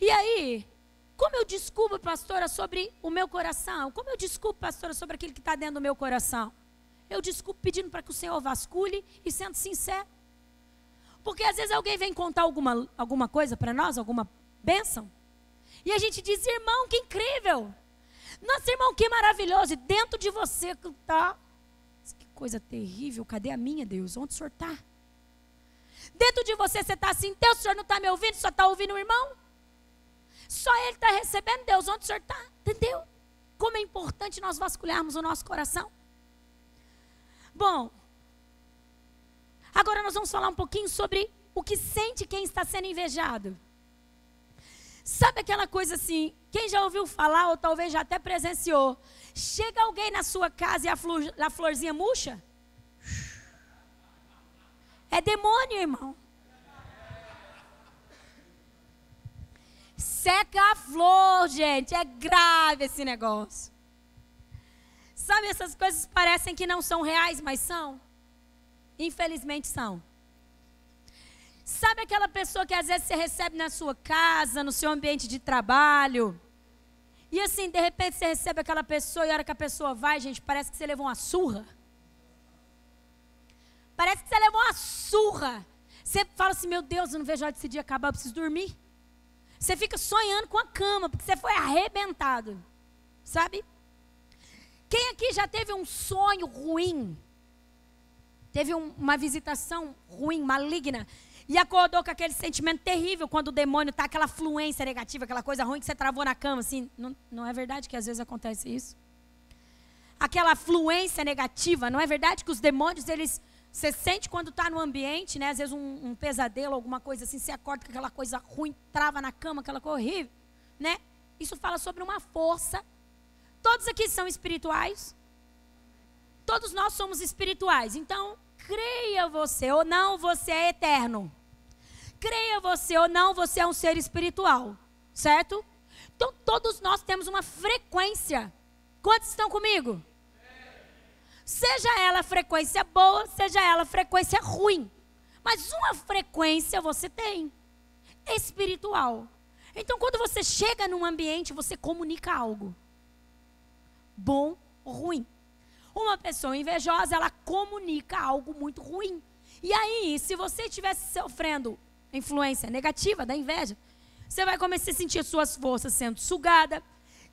S1: E aí, como eu descubro, pastora, sobre o meu coração? Como eu descubro, pastora, sobre aquilo que está dentro do meu coração? Eu desculpo pedindo para que o Senhor vasculhe e sendo sincero. Porque às vezes alguém vem contar alguma, alguma coisa para nós, alguma bênção. E a gente diz, irmão, que incrível. Nossa, irmão, que maravilhoso. E dentro de você está. Que coisa terrível. Cadê a minha, Deus? Onde o senhor está? Dentro de você você está assim, Deus, o senhor não está me ouvindo, só está ouvindo o irmão? Só ele está recebendo, Deus, onde o senhor está? Entendeu? como é importante nós vasculharmos o nosso coração? Bom, agora nós vamos falar um pouquinho sobre o que sente quem está sendo invejado. Sabe aquela coisa assim, quem já ouviu falar ou talvez já até presenciou? Chega alguém na sua casa e a, flor, a florzinha murcha? É demônio, irmão. Seca a flor, gente. É grave esse negócio. Sabe, essas coisas parecem que não são reais, mas são. Infelizmente são. Sabe aquela pessoa que às vezes você recebe na sua casa, no seu ambiente de trabalho? E assim, de repente você recebe aquela pessoa e a hora que a pessoa vai, gente, parece que você levou uma surra. Parece que você levou uma surra. Você fala assim: Meu Deus, eu não vejo a hora desse dia acabar, eu preciso dormir. Você fica sonhando com a cama, porque você foi arrebentado. Sabe? Quem aqui já teve um sonho ruim? Teve um, uma visitação ruim, maligna, e acordou com aquele sentimento terrível quando o demônio está aquela fluência negativa, aquela coisa ruim que você travou na cama, assim. Não, não é verdade que às vezes acontece isso? Aquela fluência negativa, não é verdade que os demônios, eles você sente quando está no ambiente, né? Às vezes um, um, pesadelo, alguma coisa assim, você acorda com aquela coisa ruim, trava na cama, aquela coisa horrível, né? Isso fala sobre uma força. Todos aqui são espirituais. Todos nós somos espirituais. Então, creia você ou não, você é eterno. Creia você ou não, você é um ser espiritual. Certo? Então, todos nós temos uma frequência. Quantos estão comigo? Seja ela frequência boa, seja ela frequência ruim. Mas uma frequência você tem, espiritual. Então, quando você chega num ambiente, você comunica algo. Bom ou ruim. Uma pessoa invejosa, ela comunica algo muito ruim. E aí, se você estivesse sofrendo influência negativa da inveja, você vai começar a sentir suas forças sendo sugadas,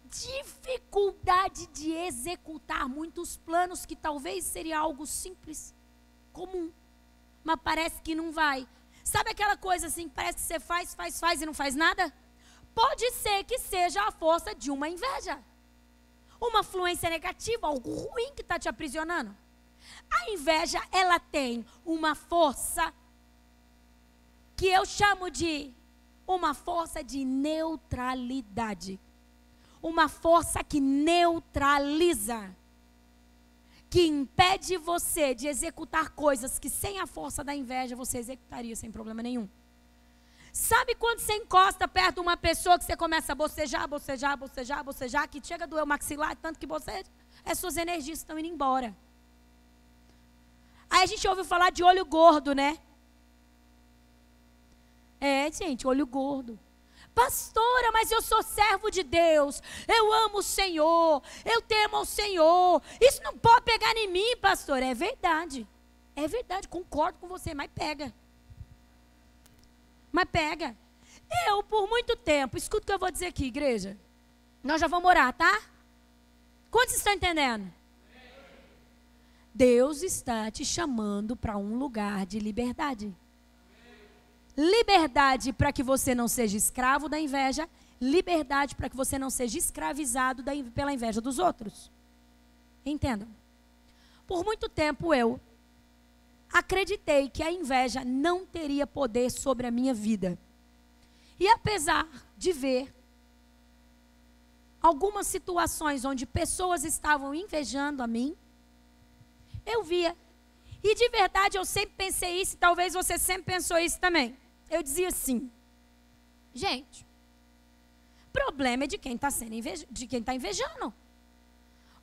S1: dificuldade de executar muitos planos que talvez seria algo simples, comum, mas parece que não vai. Sabe aquela coisa assim, parece que você faz, faz, faz e não faz nada? Pode ser que seja a força de uma inveja. Uma fluência negativa, algo ruim que está te aprisionando. A inveja, ela tem uma força que eu chamo de uma força de neutralidade uma força que neutraliza, que impede você de executar coisas que sem a força da inveja você executaria sem problema nenhum. Sabe quando você encosta perto de uma pessoa que você começa a bocejar, bocejar, bocejar, bocejar, que chega a doer o maxilar, tanto que você, as suas energias estão indo embora. Aí a gente ouve falar de olho gordo, né? É, gente, olho gordo. Pastora, mas eu sou servo de Deus. Eu amo o Senhor. Eu temo ao Senhor. Isso não pode pegar em mim, pastor. É verdade. É verdade, concordo com você, mas pega. Mas pega. Eu, por muito tempo, escuta o que eu vou dizer aqui, igreja. Nós já vamos orar, tá? Quantos estão entendendo? Deus está te chamando para um lugar de liberdade liberdade para que você não seja escravo da inveja, liberdade para que você não seja escravizado da, pela inveja dos outros. Entendam? Por muito tempo eu acreditei que a inveja não teria poder sobre a minha vida. E apesar de ver algumas situações onde pessoas estavam invejando a mim, eu via. E de verdade eu sempre pensei isso, e talvez você sempre pensou isso também eu dizia assim, gente, problema é de quem está sendo inveja, de quem está invejando.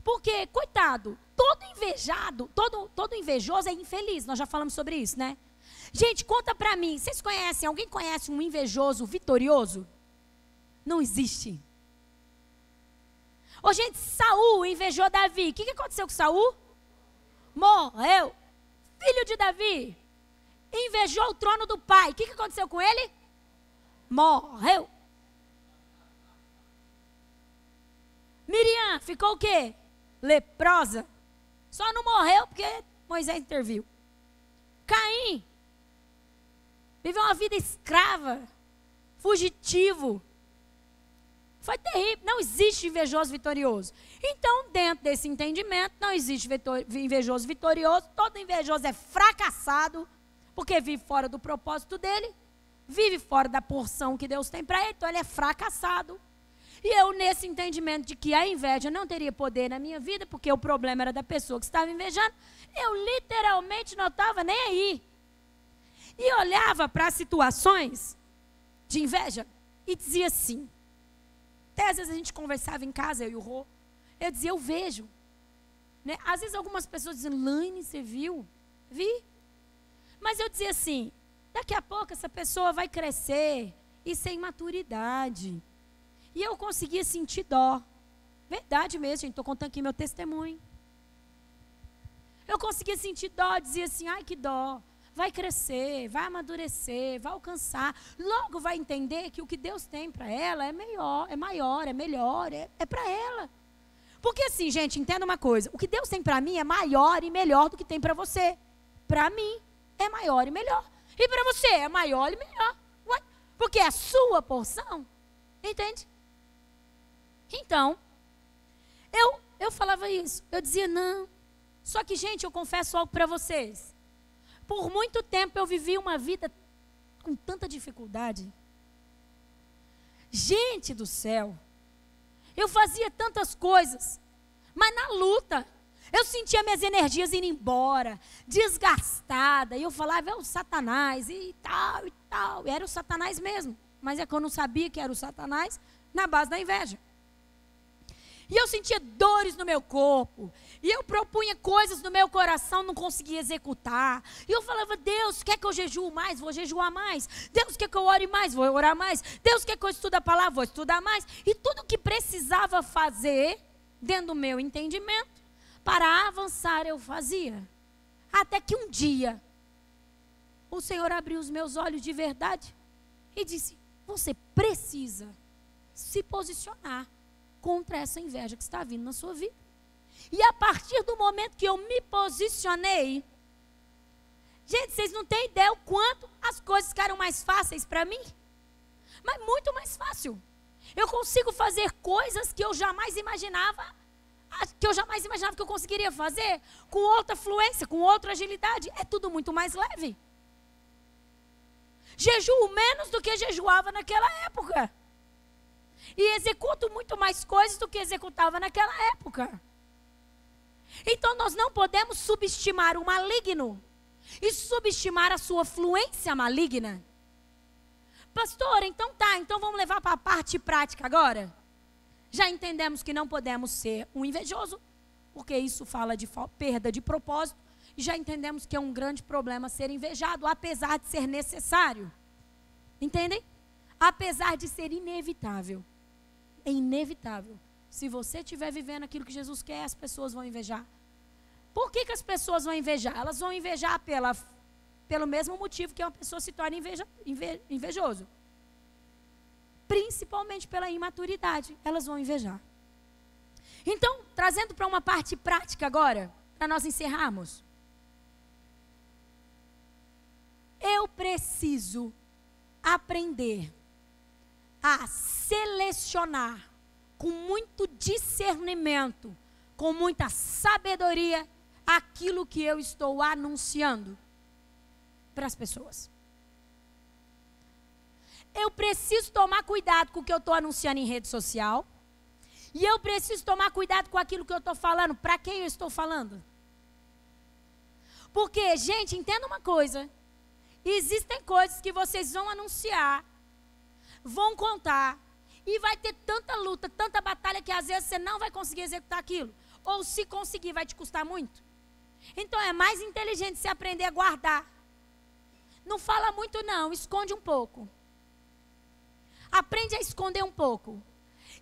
S1: Porque, coitado, todo invejado, todo, todo invejoso é infeliz. Nós já falamos sobre isso, né? Gente, conta pra mim, vocês conhecem, alguém conhece um invejoso vitorioso? Não existe. Ô, gente, Saul invejou Davi. O que, que aconteceu com Saul? Morreu. Filho de Davi invejou o trono do pai. O que, que aconteceu com ele? Morreu. Miriam ficou o quê? Leprosa. Só não morreu porque Moisés interviu. Caim viveu uma vida escrava, fugitivo. Foi terrível. Não existe invejoso vitorioso. Então, dentro desse entendimento, não existe invejoso vitorioso. Todo invejoso é fracassado, porque vive fora do propósito dele, vive fora da porção que Deus tem para ele, então ele é fracassado. E eu, nesse entendimento de que a inveja não teria poder na minha vida, porque o problema era da pessoa que estava invejando, eu literalmente não estava nem aí. E olhava para situações de inveja e dizia assim: até às vezes a gente conversava em casa, eu e o Rô. Eu dizia, eu vejo. Né? Às vezes algumas pessoas dizem, Laine, você viu? Vi. Mas eu dizia assim, daqui a pouco essa pessoa vai crescer e sem maturidade. E eu conseguia sentir dó. Verdade mesmo, gente. Estou contando aqui meu testemunho. Eu conseguia sentir dó, dizia assim, ai que dó vai crescer, vai amadurecer, vai alcançar. Logo vai entender que o que Deus tem para ela é melhor, é maior, é melhor, é, é para ela. Porque assim, gente, entenda uma coisa: o que Deus tem para mim é maior e melhor do que tem para você. Para mim é maior e melhor. E para você é maior e melhor. Porque é a sua porção. Entende? Então, eu, eu falava isso. Eu dizia, não. Só que, gente, eu confesso algo para vocês. Por muito tempo eu vivi uma vida com tanta dificuldade. Gente do céu, eu fazia tantas coisas, mas na luta, eu sentia minhas energias indo embora, desgastada, e eu falava, é o Satanás, e tal, e tal. E era o Satanás mesmo, mas é que eu não sabia que era o Satanás na base da inveja. E eu sentia dores no meu corpo. E eu propunha coisas no meu coração, não conseguia executar. E eu falava, Deus, quer que eu jejue mais? Vou jejuar mais. Deus, quer que eu ore mais? Vou orar mais. Deus, quer que eu estude a palavra? Vou estudar mais. E tudo que precisava fazer, dentro do meu entendimento, para avançar, eu fazia. Até que um dia, o Senhor abriu os meus olhos de verdade e disse: Você precisa se posicionar contra essa inveja que está vindo na sua vida. E a partir do momento que eu me posicionei, gente, vocês não têm ideia o quanto as coisas ficaram mais fáceis para mim. Mas muito mais fácil. Eu consigo fazer coisas que eu jamais imaginava, que eu jamais imaginava que eu conseguiria fazer, com outra fluência, com outra agilidade. É tudo muito mais leve. Jejuo menos do que jejuava naquela época e executo muito mais coisas do que executava naquela época. Então nós não podemos subestimar o maligno e subestimar a sua fluência maligna. Pastor, então tá, então vamos levar para a parte prática agora? Já entendemos que não podemos ser um invejoso, porque isso fala de perda de propósito, e já entendemos que é um grande problema ser invejado, apesar de ser necessário. Entendem? Apesar de ser inevitável é inevitável. Se você estiver vivendo aquilo que Jesus quer, as pessoas vão invejar. Por que, que as pessoas vão invejar? Elas vão invejar pela, pelo mesmo motivo que uma pessoa se torna inveja, inve, invejoso. Principalmente pela imaturidade, elas vão invejar. Então, trazendo para uma parte prática agora, para nós encerrarmos. Eu preciso aprender a selecionar com muito discernimento, com muita sabedoria, aquilo que eu estou anunciando para as pessoas. Eu preciso tomar cuidado com o que eu estou anunciando em rede social. E eu preciso tomar cuidado com aquilo que eu estou falando. Para quem eu estou falando? Porque, gente, entenda uma coisa. Existem coisas que vocês vão anunciar vão contar. E vai ter tanta luta, tanta batalha que às vezes você não vai conseguir executar aquilo. Ou se conseguir, vai te custar muito. Então é mais inteligente você aprender a guardar. Não fala muito, não, esconde um pouco. Aprende a esconder um pouco.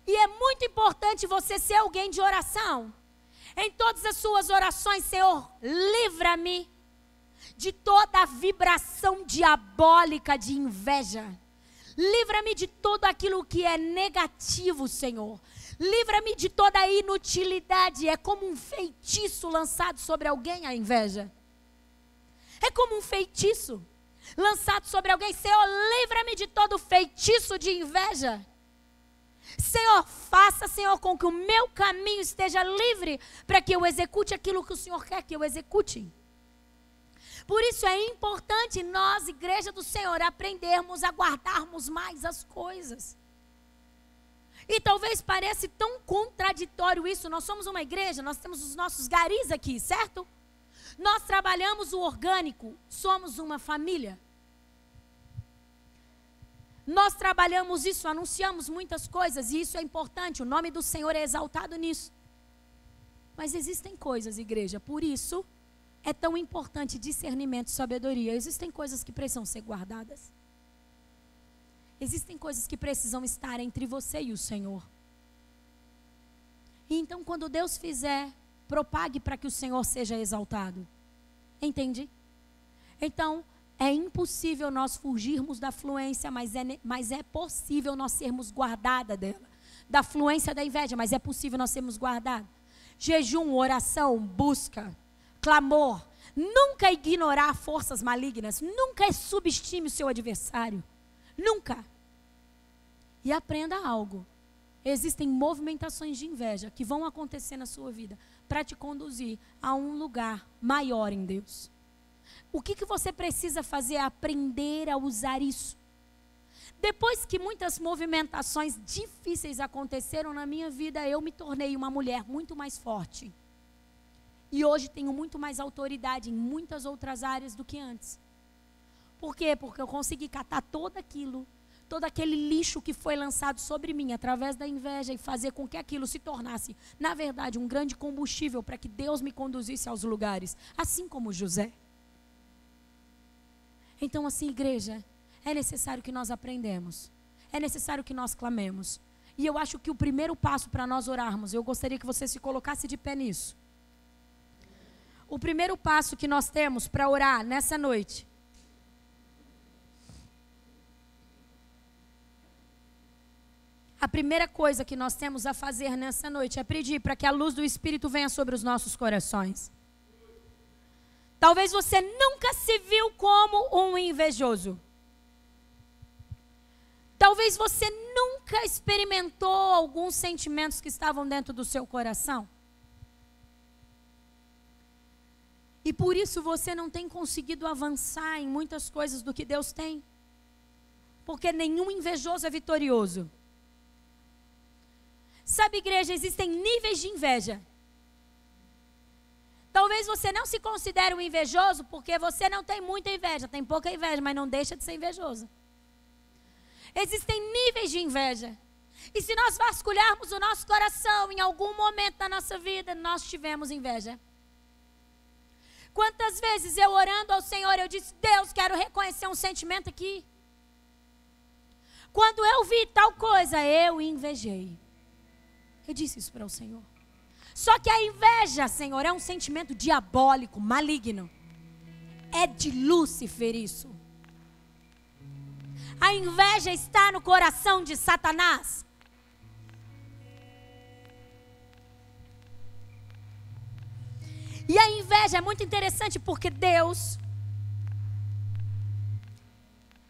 S1: E é muito importante você ser alguém de oração. Em todas as suas orações, Senhor, livra-me de toda a vibração diabólica de inveja Livra-me de tudo aquilo que é negativo, Senhor. Livra-me de toda a inutilidade. É como um feitiço lançado sobre alguém a inveja. É como um feitiço lançado sobre alguém. Senhor, livra-me de todo feitiço de inveja. Senhor, faça, Senhor, com que o meu caminho esteja livre para que eu execute aquilo que o Senhor quer que eu execute. Por isso é importante nós, igreja do Senhor, aprendermos a guardarmos mais as coisas. E talvez pareça tão contraditório isso. Nós somos uma igreja, nós temos os nossos garis aqui, certo? Nós trabalhamos o orgânico, somos uma família. Nós trabalhamos isso, anunciamos muitas coisas, e isso é importante, o nome do Senhor é exaltado nisso. Mas existem coisas, igreja, por isso é tão importante discernimento e sabedoria. Existem coisas que precisam ser guardadas. Existem coisas que precisam estar entre você e o Senhor. E então, quando Deus fizer, propague para que o Senhor seja exaltado. Entende? Então, é impossível nós fugirmos da fluência, mas é, mas é possível nós sermos guardada dela. Da fluência da inveja, mas é possível nós sermos guardados. Jejum, oração, busca, clamor. Nunca ignorar forças malignas. Nunca subestime o seu adversário. Nunca. E aprenda algo. Existem movimentações de inveja que vão acontecer na sua vida para te conduzir a um lugar maior em Deus. O que, que você precisa fazer é aprender a usar isso. Depois que muitas movimentações difíceis aconteceram na minha vida, eu me tornei uma mulher muito mais forte. E hoje tenho muito mais autoridade em muitas outras áreas do que antes. Por quê? Porque eu consegui catar todo aquilo todo aquele lixo que foi lançado sobre mim através da inveja e fazer com que aquilo se tornasse, na verdade, um grande combustível para que Deus me conduzisse aos lugares, assim como José. Então, assim, igreja, é necessário que nós aprendemos, é necessário que nós clamemos. E eu acho que o primeiro passo para nós orarmos, eu gostaria que você se colocasse de pé nisso. O primeiro passo que nós temos para orar nessa noite a primeira coisa que nós temos a fazer nessa noite é pedir para que a luz do Espírito venha sobre os nossos corações. Talvez você nunca se viu como um invejoso. Talvez você nunca experimentou alguns sentimentos que estavam dentro do seu coração. E por isso você não tem conseguido avançar em muitas coisas do que Deus tem. Porque nenhum invejoso é vitorioso. Sabe, igreja, existem níveis de inveja. Talvez você não se considere um invejoso porque você não tem muita inveja, tem pouca inveja, mas não deixa de ser invejoso. Existem níveis de inveja. E se nós vasculharmos o nosso coração em algum momento da nossa vida, nós tivemos inveja. Quantas vezes eu orando ao Senhor, eu disse: Deus, quero reconhecer um sentimento aqui. Quando eu vi tal coisa, eu invejei. Eu disse isso para o Senhor. Só que a inveja, Senhor, é um sentimento diabólico, maligno. É de Lúcifer isso. A inveja está no coração de Satanás. E a inveja é muito interessante porque Deus.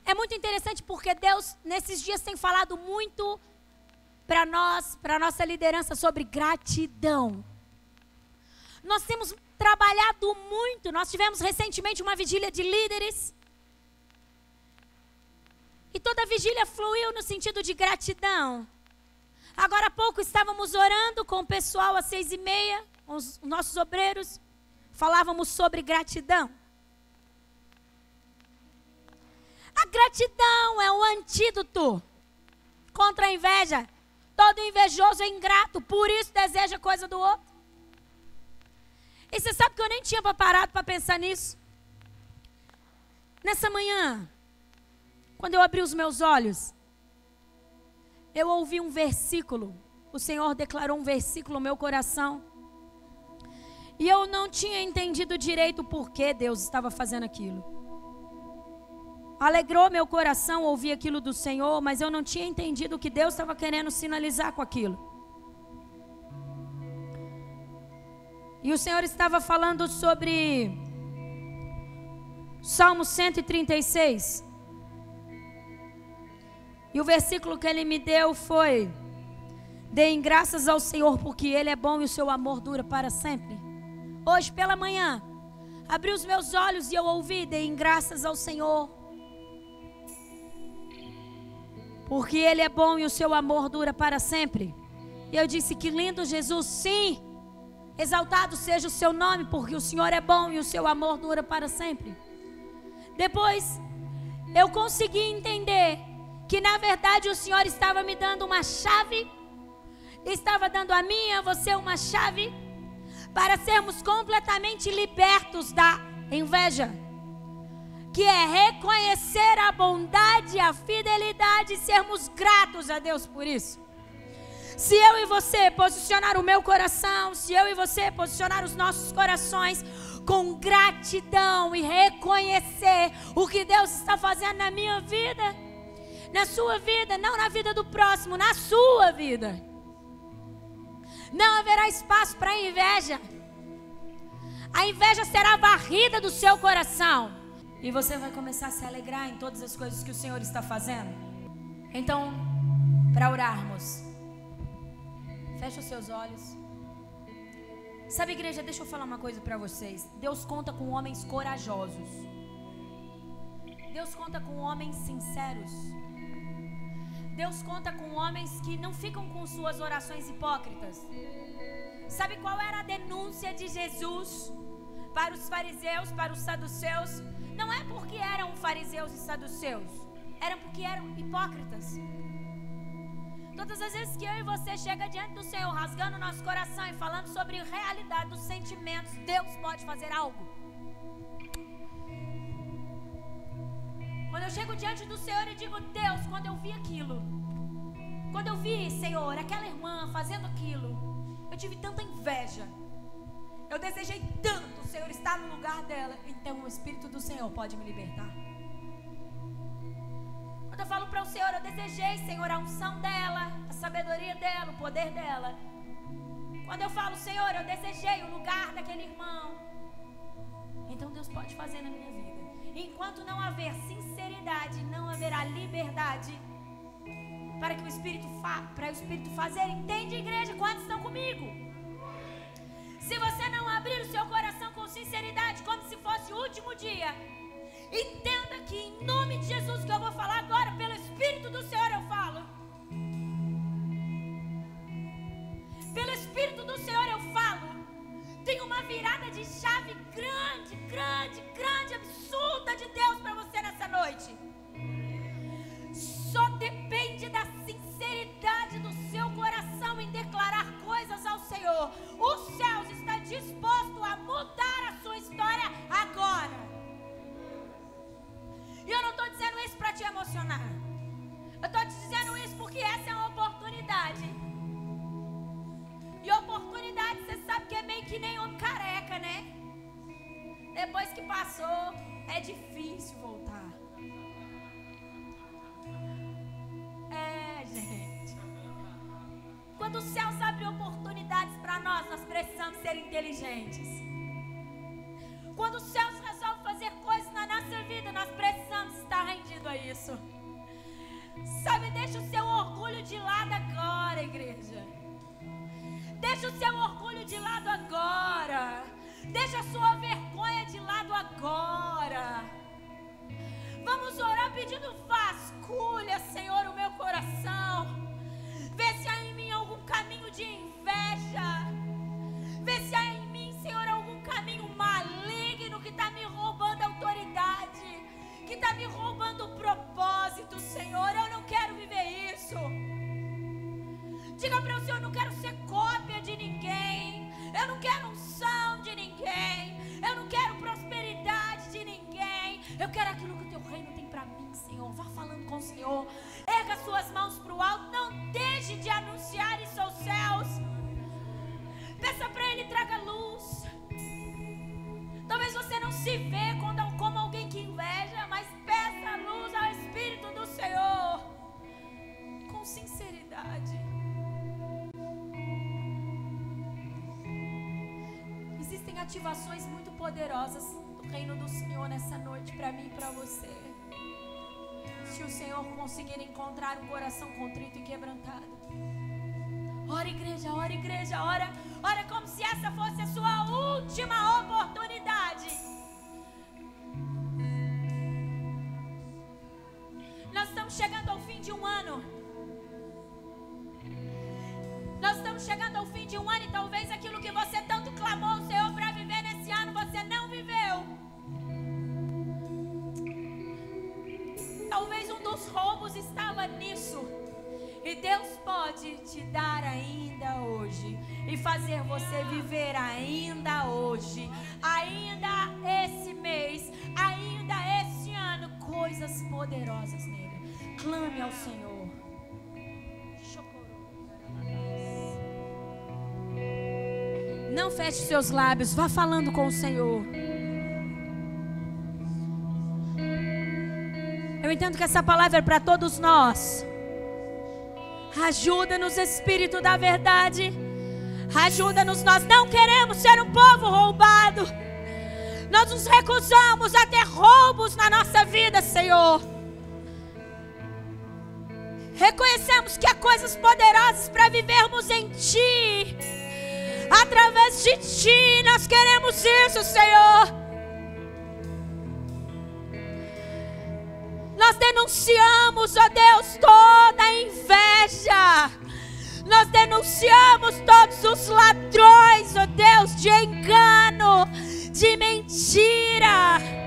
S1: É muito interessante porque Deus, nesses dias, tem falado muito para nós, para nossa liderança sobre gratidão. Nós temos trabalhado muito, nós tivemos recentemente uma vigília de líderes. E toda a vigília fluiu no sentido de gratidão. Agora há pouco estávamos orando com o pessoal às seis e meia, os nossos obreiros. Falávamos sobre gratidão. A gratidão é o antídoto contra a inveja. Todo invejoso é ingrato, por isso deseja coisa do outro. E você sabe que eu nem tinha parado para pensar nisso. Nessa manhã, quando eu abri os meus olhos, eu ouvi um versículo. O Senhor declarou um versículo no meu coração. E eu não tinha entendido direito por que Deus estava fazendo aquilo. Alegrou meu coração ouvir aquilo do Senhor, mas eu não tinha entendido o que Deus estava querendo sinalizar com aquilo. E o Senhor estava falando sobre Salmo 136. E o versículo que ele me deu foi Deem graças ao Senhor, porque Ele é bom e o seu amor dura para sempre. Hoje pela manhã, abri os meus olhos e eu ouvi: deem graças ao Senhor, porque Ele é bom e o seu amor dura para sempre. E eu disse: Que lindo, Jesus, sim. Exaltado seja o seu nome, porque o Senhor é bom e o seu amor dura para sempre. Depois, eu consegui entender que na verdade o Senhor estava me dando uma chave estava dando a e a você uma chave para sermos completamente libertos da inveja, que é reconhecer a bondade a fidelidade e sermos gratos a Deus por isso. Se eu e você posicionar o meu coração, se eu e você posicionar os nossos corações com gratidão e reconhecer o que Deus está fazendo na minha vida, na sua vida, não na vida do próximo, na sua vida não haverá espaço para inveja. A inveja será varrida do seu coração. E você vai começar a se alegrar em todas as coisas que o Senhor está fazendo. Então, para orarmos, feche os seus olhos. Sabe, igreja, deixa eu falar uma coisa para vocês. Deus conta com homens corajosos. Deus conta com homens sinceros. Deus conta com homens que não ficam com suas orações hipócritas. Sabe qual era a denúncia de Jesus para os fariseus, para os saduceus? Não é porque eram fariseus e saduceus, era porque eram hipócritas. Todas as vezes que eu e você chega diante do Senhor, rasgando nosso coração e falando sobre a realidade dos sentimentos, Deus pode fazer algo. Quando eu chego diante do Senhor e digo, Deus, quando eu vi aquilo, quando eu vi, Senhor, aquela irmã fazendo aquilo, eu tive tanta inveja. Eu desejei tanto o Senhor estar no lugar dela. Então o Espírito do Senhor pode me libertar. Quando eu falo para o Senhor, eu desejei, Senhor, a unção dela, a sabedoria dela, o poder dela. Quando eu falo, Senhor, eu desejei o lugar daquele irmão. Então Deus pode fazer na minha vida. Enquanto não haver sinceridade, não haverá liberdade para que o Espírito para o Espírito fazer. Entende, igreja? Quantos estão comigo? Se você não abrir o seu coração com sinceridade, como se fosse o último dia, entenda que em nome de Jesus que eu vou falar agora, pelo Espírito do Senhor eu falo. Pelo Espírito do Senhor eu falo. Tem uma virada de chave grande, grande, grande, absurda de Deus para você nessa noite. Só depende da sinceridade do seu coração em declarar coisas ao Senhor. Disposto a sua história agora. E eu não estou dizendo isso para te emocionar. Eu estou te dizendo isso porque essa é uma oportunidade e oportunidade, você sabe que é meio que nem homem careca, né? Depois que passou, é difícil voltar. É, gente. Quando os céus abrem oportunidades para nós, nós precisamos ser inteligentes. Quando os céus resolvem fazer coisas na nossa vida, nós precisamos estar rendidos a isso. Sabe, deixa o seu orgulho de lado agora, igreja. Deixa o seu orgulho de lado agora. Deixa a sua vergonha de lado agora. Vamos orar pedindo vasculha, Senhor, o meu coração. Vê se há em mim algum caminho de inveja. Está me roubando o propósito, Senhor. Eu não quero viver isso. Diga para o Senhor: eu não quero ser cópia de ninguém. Eu não quero unção de ninguém. Eu não quero prosperidade de ninguém. Eu quero aquilo que o teu reino tem para mim, Senhor. Vá falando com o Senhor. Erga suas mãos para o alto. Não deixe de anunciar isso aos céus. Peça para Ele traga luz. Talvez você não se vê como alguém que inveja, peça luz ao Espírito do Senhor com sinceridade. existem ativações muito poderosas do reino do Senhor nessa noite para mim e para você. Se o Senhor conseguir encontrar um coração contrito e quebrantado, Ora, igreja, ora, igreja, ora, ora como se essa fosse a sua última oportunidade. Chegando ao fim de um ano e talvez aquilo que você tanto clamou o Senhor para viver nesse ano, você não viveu. Talvez um dos roubos estava nisso. E Deus pode te dar ainda hoje e fazer você viver ainda hoje, ainda esse mês, ainda esse ano, coisas poderosas nele. Clame ao Senhor. Não feche seus lábios, vá falando com o Senhor. Eu entendo que essa palavra é para todos nós. Ajuda-nos, Espírito da Verdade. Ajuda-nos, nós não queremos ser um povo roubado. Nós nos recusamos a ter roubos na nossa vida, Senhor. Reconhecemos que há coisas poderosas para vivermos em Ti. Através de ti nós queremos isso, Senhor. Nós denunciamos, ó Deus, toda inveja. Nós denunciamos todos os ladrões, ó Deus, de engano, de mentira.